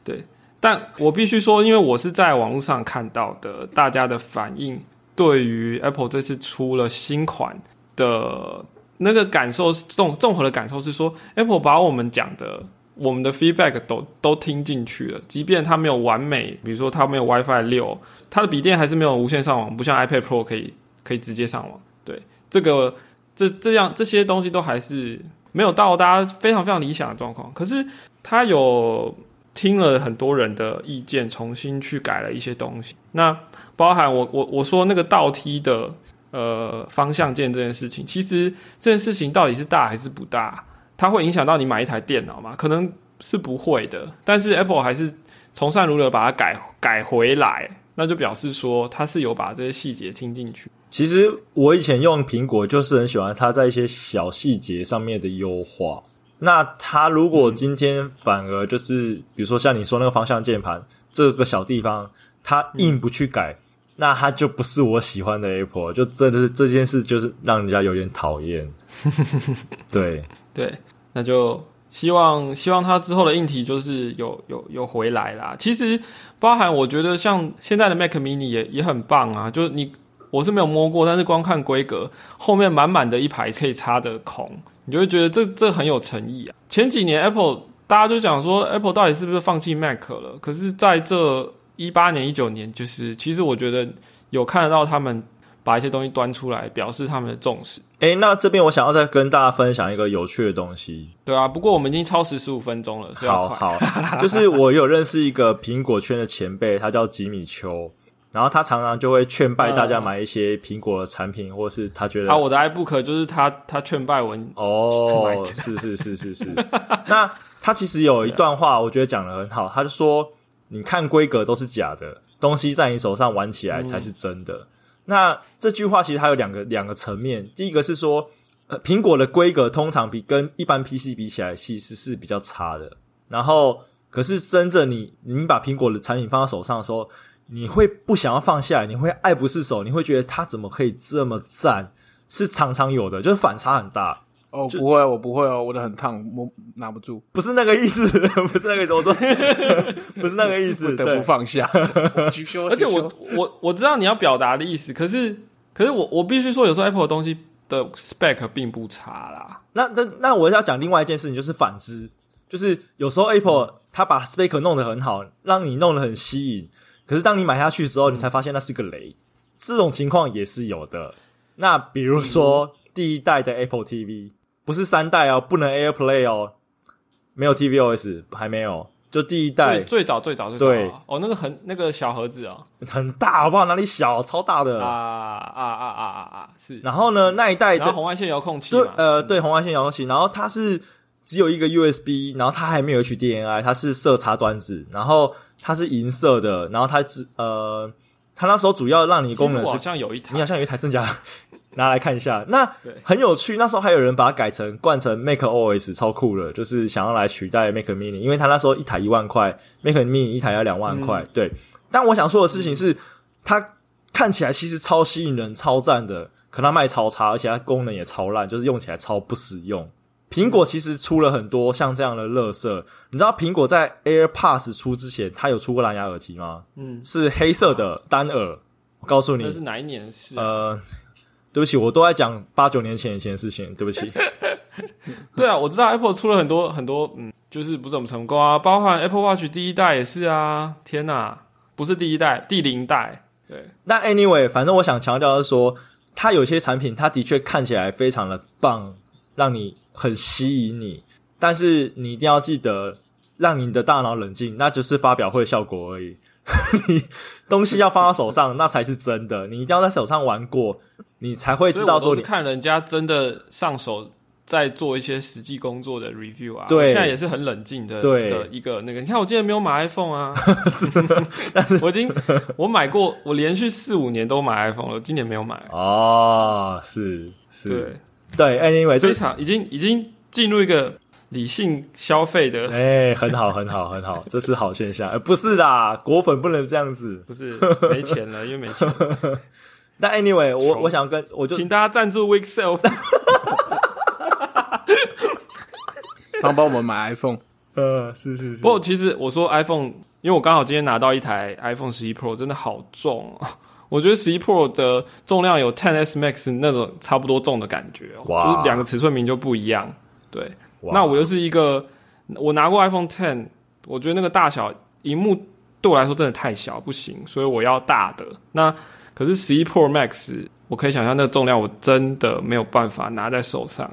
S1: 对，但我必须说，因为我是在网络上看到的，大家的反应。对于 Apple 这次出了新款的那个感受，综综合的感受是说，Apple 把我们讲的、我们的 feedback 都都听进去了。即便它没有完美，比如说它没有 WiFi 六，它的笔电还是没有无线上网，不像 iPad Pro 可以可以直接上网。对，这个这这样这些东西都还是没有到大家非常非常理想的状况。可是它有。听了很多人的意见，重新去改了一些东西。那包含我我我说那个倒梯的呃方向键这件事情，其实这件事情到底是大还是不大？它会影响到你买一台电脑吗？可能是不会的。但是 Apple 还是从善如流把它改改回来，那就表示说它是有把这些细节听进去。
S3: 其实我以前用苹果就是很喜欢它在一些小细节上面的优化。那他如果今天反而就是，比如说像你说那个方向键盘这个小地方，他硬不去改，那他就不是我喜欢的 Apple，就真的是这件事就是让人家有点讨厌。对
S1: 对，那就希望希望他之后的硬体就是有有有回来啦。其实包含我觉得像现在的 Mac Mini 也也很棒啊，就是你我是没有摸过，但是光看规格，后面满满的一排可以插的孔。你就会觉得这这很有诚意啊！前几年 Apple 大家就想说 Apple 到底是不是放弃 Mac 了？可是在这一八年、一九年，就是其实我觉得有看得到他们把一些东西端出来，表示他们的重视。
S3: 诶，那这边我想要再跟大家分享一个有趣的东西。
S1: 对啊，不过我们已经超时十五分钟了，
S3: 好好，就是我有认识一个苹果圈的前辈，他叫吉米丘。然后他常常就会劝败大家买一些苹果的产品，或是他觉得
S1: 啊，我的 iBook 就是他他劝败我
S3: 哦，是是是是是。那他其实有一段话，我觉得讲的很好，他就说：“你看规格都是假的，东西在你手上玩起来才是真的。”那这句话其实它有两个两个层面，第一个是说，呃，苹果的规格通常比跟一般 PC 比起来，其实是比较差的。然后，可是真正你你把苹果的产品放到手上的时候，你会不想要放下来，你会爱不释手，你会觉得它怎么可以这么赞？是常常有的，就是反差很大。
S2: 哦，不会，我不会哦，我的很烫，我拿不住。
S3: 不是那个意思，不是那个意思，我说 不是那个意思，
S2: 不得不放下。
S1: 而且我我我知道你要表达的意思，可是可是我我必须说，有时候 Apple 的东西的 spec 并不差啦。
S3: 那那那我要讲另外一件事情，就是反之，就是有时候 Apple 它把 spec 弄得很好，让你弄得很吸引。可是当你买下去之后，你才发现那是个雷，这种情况也是有的。那比如说第一代的 Apple TV，不是三代哦，不能 AirPlay 哦，没有 TVOS，还没有，就第一代
S1: 最早最早最早哦，那个很那个小盒子哦，
S3: 很大好不好？哪里小？超大的
S1: 啊啊啊啊啊啊！是。
S3: 然后呢，那一代的
S1: 红外线遥控器，
S3: 对呃对红外线遥控器，然后它是只有一个 USB，然后它还没有 HDMI，它是色差端子，然后。它是银色的，然后它只呃，它那时候主要让你功能是，
S1: 好像有一台，
S3: 你好像有一台正佳，拿来看一下，那很有趣。那时候还有人把它改成冠成 Mac OS，超酷了，就是想要来取代 Mac Mini，因为它那时候一台一万块，Mac Mini 一台要两万块。对，但我想说的事情是，它看起来其实超吸引人、超赞的，可它卖超差，而且它功能也超烂，就是用起来超不实用。苹果其实出了很多像这样的乐色，你知道苹果在 AirPods 出之前，它有出过蓝牙耳机吗？嗯，是黑色的单耳。我告诉你，
S1: 那是哪一年事？
S3: 呃，对不起，我都在讲八九年前以前的事情。对不起。
S1: 对啊，我知道 Apple 出了很多很多，嗯，就是不怎么成功啊，包含 Apple Watch 第一代也是啊。天哪，不是第一代，第零代。对，
S3: 那 Anyway，反正我想强调的是说，它有些产品，它的确看起来非常的棒，让你。很吸引你，但是你一定要记得让你的大脑冷静，那就是发表会效果而已。你东西要放到手上，那才是真的。你一定要在手上玩过，你才会知道说。你
S1: 看人家真的上手在做一些实际工作的 review 啊，
S3: 对，
S1: 现在也是很冷静的的一个那个。你看我今天没有买 iPhone 啊，
S3: 但是
S1: 我已经我买过，我连续四五年都买 iPhone 了，今年没有买。
S3: 哦，是是，
S1: 对。
S3: ，Anyway，
S1: 非常已经已经进入一个理性消费的，
S3: 哎，很好，很好，很好，这是好现象。不是啦，果粉不能这样子，
S1: 不是没钱了，因为没钱。
S3: 但 Anyway，我我想跟我就
S1: 请大家赞助 Week Self，
S2: 帮帮我们买 iPhone。
S3: 呃，是是是。
S1: 不过其实我说 iPhone，因为我刚好今天拿到一台 iPhone 十一 Pro，真的好重。我觉得十一 Pro 的重量有 Ten S Max 那种差不多重的感觉哦，就是两个尺寸名就不一样。对，那我又是一个，我拿过 iPhone Ten，我觉得那个大小荧幕对我来说真的太小，不行，所以我要大的。那可是十一 Pro Max，我可以想象那个重量，我真的没有办法拿在手上。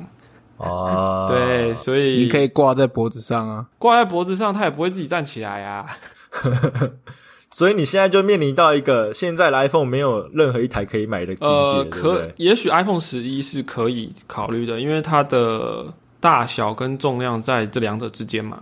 S3: 哦，
S1: 对，所以
S2: 你可以挂在脖子上啊，
S1: 挂在脖子上，它也不会自己站起来啊。
S3: 所以你现在就面临到一个现在的 iPhone 没有任何一台可以买的境界，
S1: 可也许 iPhone 十一是可以考虑的，因为它的大小跟重量在这两者之间嘛。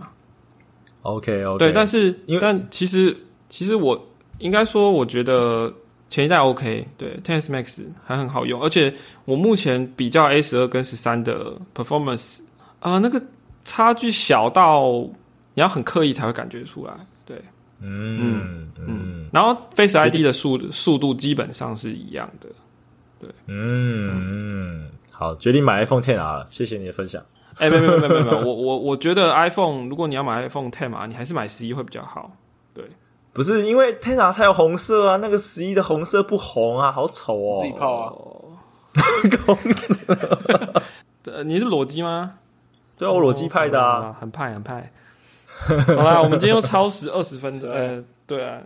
S3: OK OK，
S1: 对，但是但其实其实我应该说，我觉得前一代 OK，对，Ten S Max 还很好用，而且我目前比较 A 十二跟十三的 performance 啊，那个差距小到你要很刻意才会感觉出来，对。
S3: 嗯嗯，
S1: 然后 Face ID 的速速度基本上是一样的，对，
S3: 嗯嗯，好，决定买 iPhone Ten 啊，谢谢你的分享。
S1: 哎，没没没没没，我我我觉得 iPhone 如果你要买 iPhone Ten 啊，你还是买十一会比较好。对，
S3: 不是因为 Ten 啊才有红色啊，那个十一的红色不红啊，好丑哦，
S2: 自己泡啊。
S1: 呃，你是裸机吗？
S3: 对啊，我裸机派的啊，
S1: 很派很派。好啦，我们今天又超时二十分钟。呃，对啊，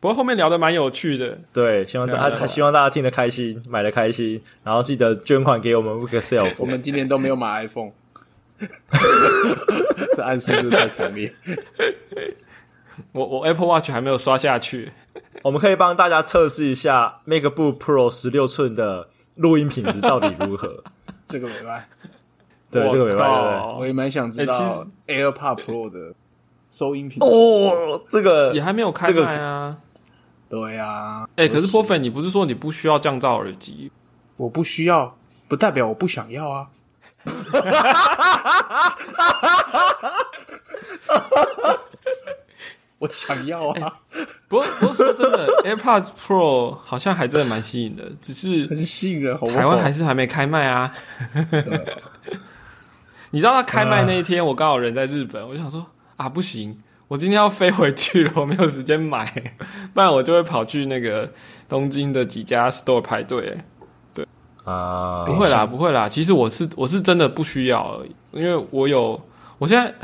S1: 不过后面聊的蛮有趣的。
S3: 对，希望大家希望大家听得开心，买的开心，然后记得捐款给我们 Work Self。
S2: 我们今年都没有买 iPhone，这暗示是太强烈。
S1: 我我 Apple Watch 还没有刷下去。
S3: 我们可以帮大家测试一下 MacBook Pro 十六寸的录音品质到底如何。
S2: 这个没办
S3: 对，这个没办法。
S2: 我也蛮想知道 AirPod Pro 的收音品质。
S3: 哦，这个
S1: 也还没有开卖啊。
S2: 对啊。
S1: 哎，可是波粉，你不是说你不需要降噪耳机？
S2: 我不需要，不代表我不想要啊。我想要啊！
S1: 不过，不过说真的，AirPods Pro 好像还真的蛮吸引的，只是
S2: 很吸引人。
S1: 台湾还是还没开卖啊！你知道他开卖那一天，我刚好人在日本，我就想说啊，不行，我今天要飞回去了，我没有时间买，不然我就会跑去那个东京的几家 store 排队。对
S3: 啊，
S1: 不会啦，不会啦，其实我是我是真的不需要因为我有，我现在。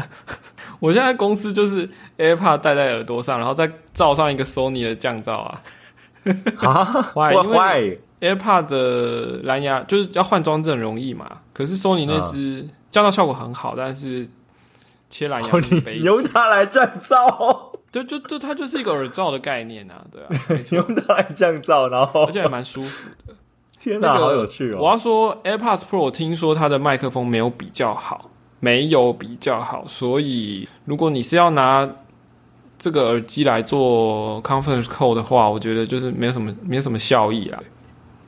S1: 我现在公司就是 AirPod 戴在耳朵上，然后再罩上一个 Sony 的降噪啊。
S3: 啊，
S1: 因为 AirPod 的蓝牙就是要换装置很容易嘛。可是 Sony 那只降噪效果很好，但是切蓝牙
S3: 你用它来降噪？
S1: 对，就就它就是一个耳罩的概念啊，对啊，
S3: 用它来降噪，然后
S1: 而且还蛮舒服的。
S3: 天哪，好有趣哦！
S1: 我要说 AirPods Pro，听说它的麦克风没有比较好。没有比较好，所以如果你是要拿这个耳机来做 conference call 的话，我觉得就是没有什么没有什么效益啦。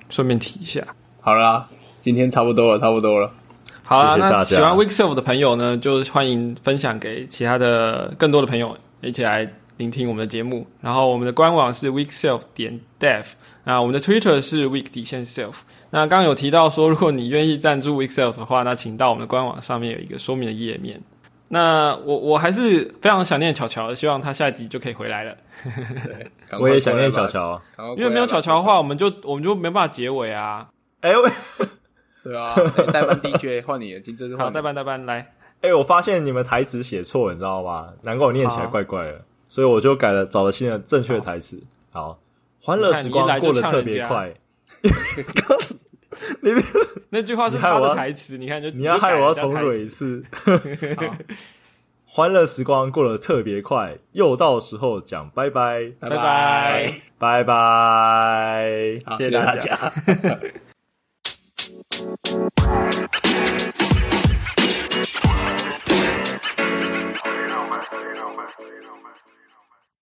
S1: 顺便提一下，
S2: 好啦，今天差不多了，差不多了。
S1: 好啦，那喜欢 Weekself 的朋友呢，就欢迎分享给其他的更多的朋友一起来聆听我们的节目。然后我们的官网是 Weekself 点 dev。那我们的 Twitter 是 Week 底线 Self。那刚刚有提到说，如果你愿意赞助 Week Self 的话，那请到我们的官网上面有一个说明的页面。那我我还是非常想念巧巧，希望他下一集就可以回来了。
S3: 我也想念巧巧，
S1: 因为没有巧巧的话，我们就我们就没办法结尾啊。
S3: 哎喂，
S2: 对啊，代班 DJ 换你了，今这是
S1: 好代班代班来。
S3: 哎，我发现你们台词写错，你知道吗？难怪我念起来怪怪的，所以我就改了，找了新的正确的台词。好。欢乐时光过得特别快。
S1: 告诉你，那句话是他的台词，你看就
S3: 你要害我要重蕊一次。欢乐时光过得特别快，又到时候讲拜拜，
S2: 拜拜，
S3: 拜拜，
S2: 谢谢大家。Thank you.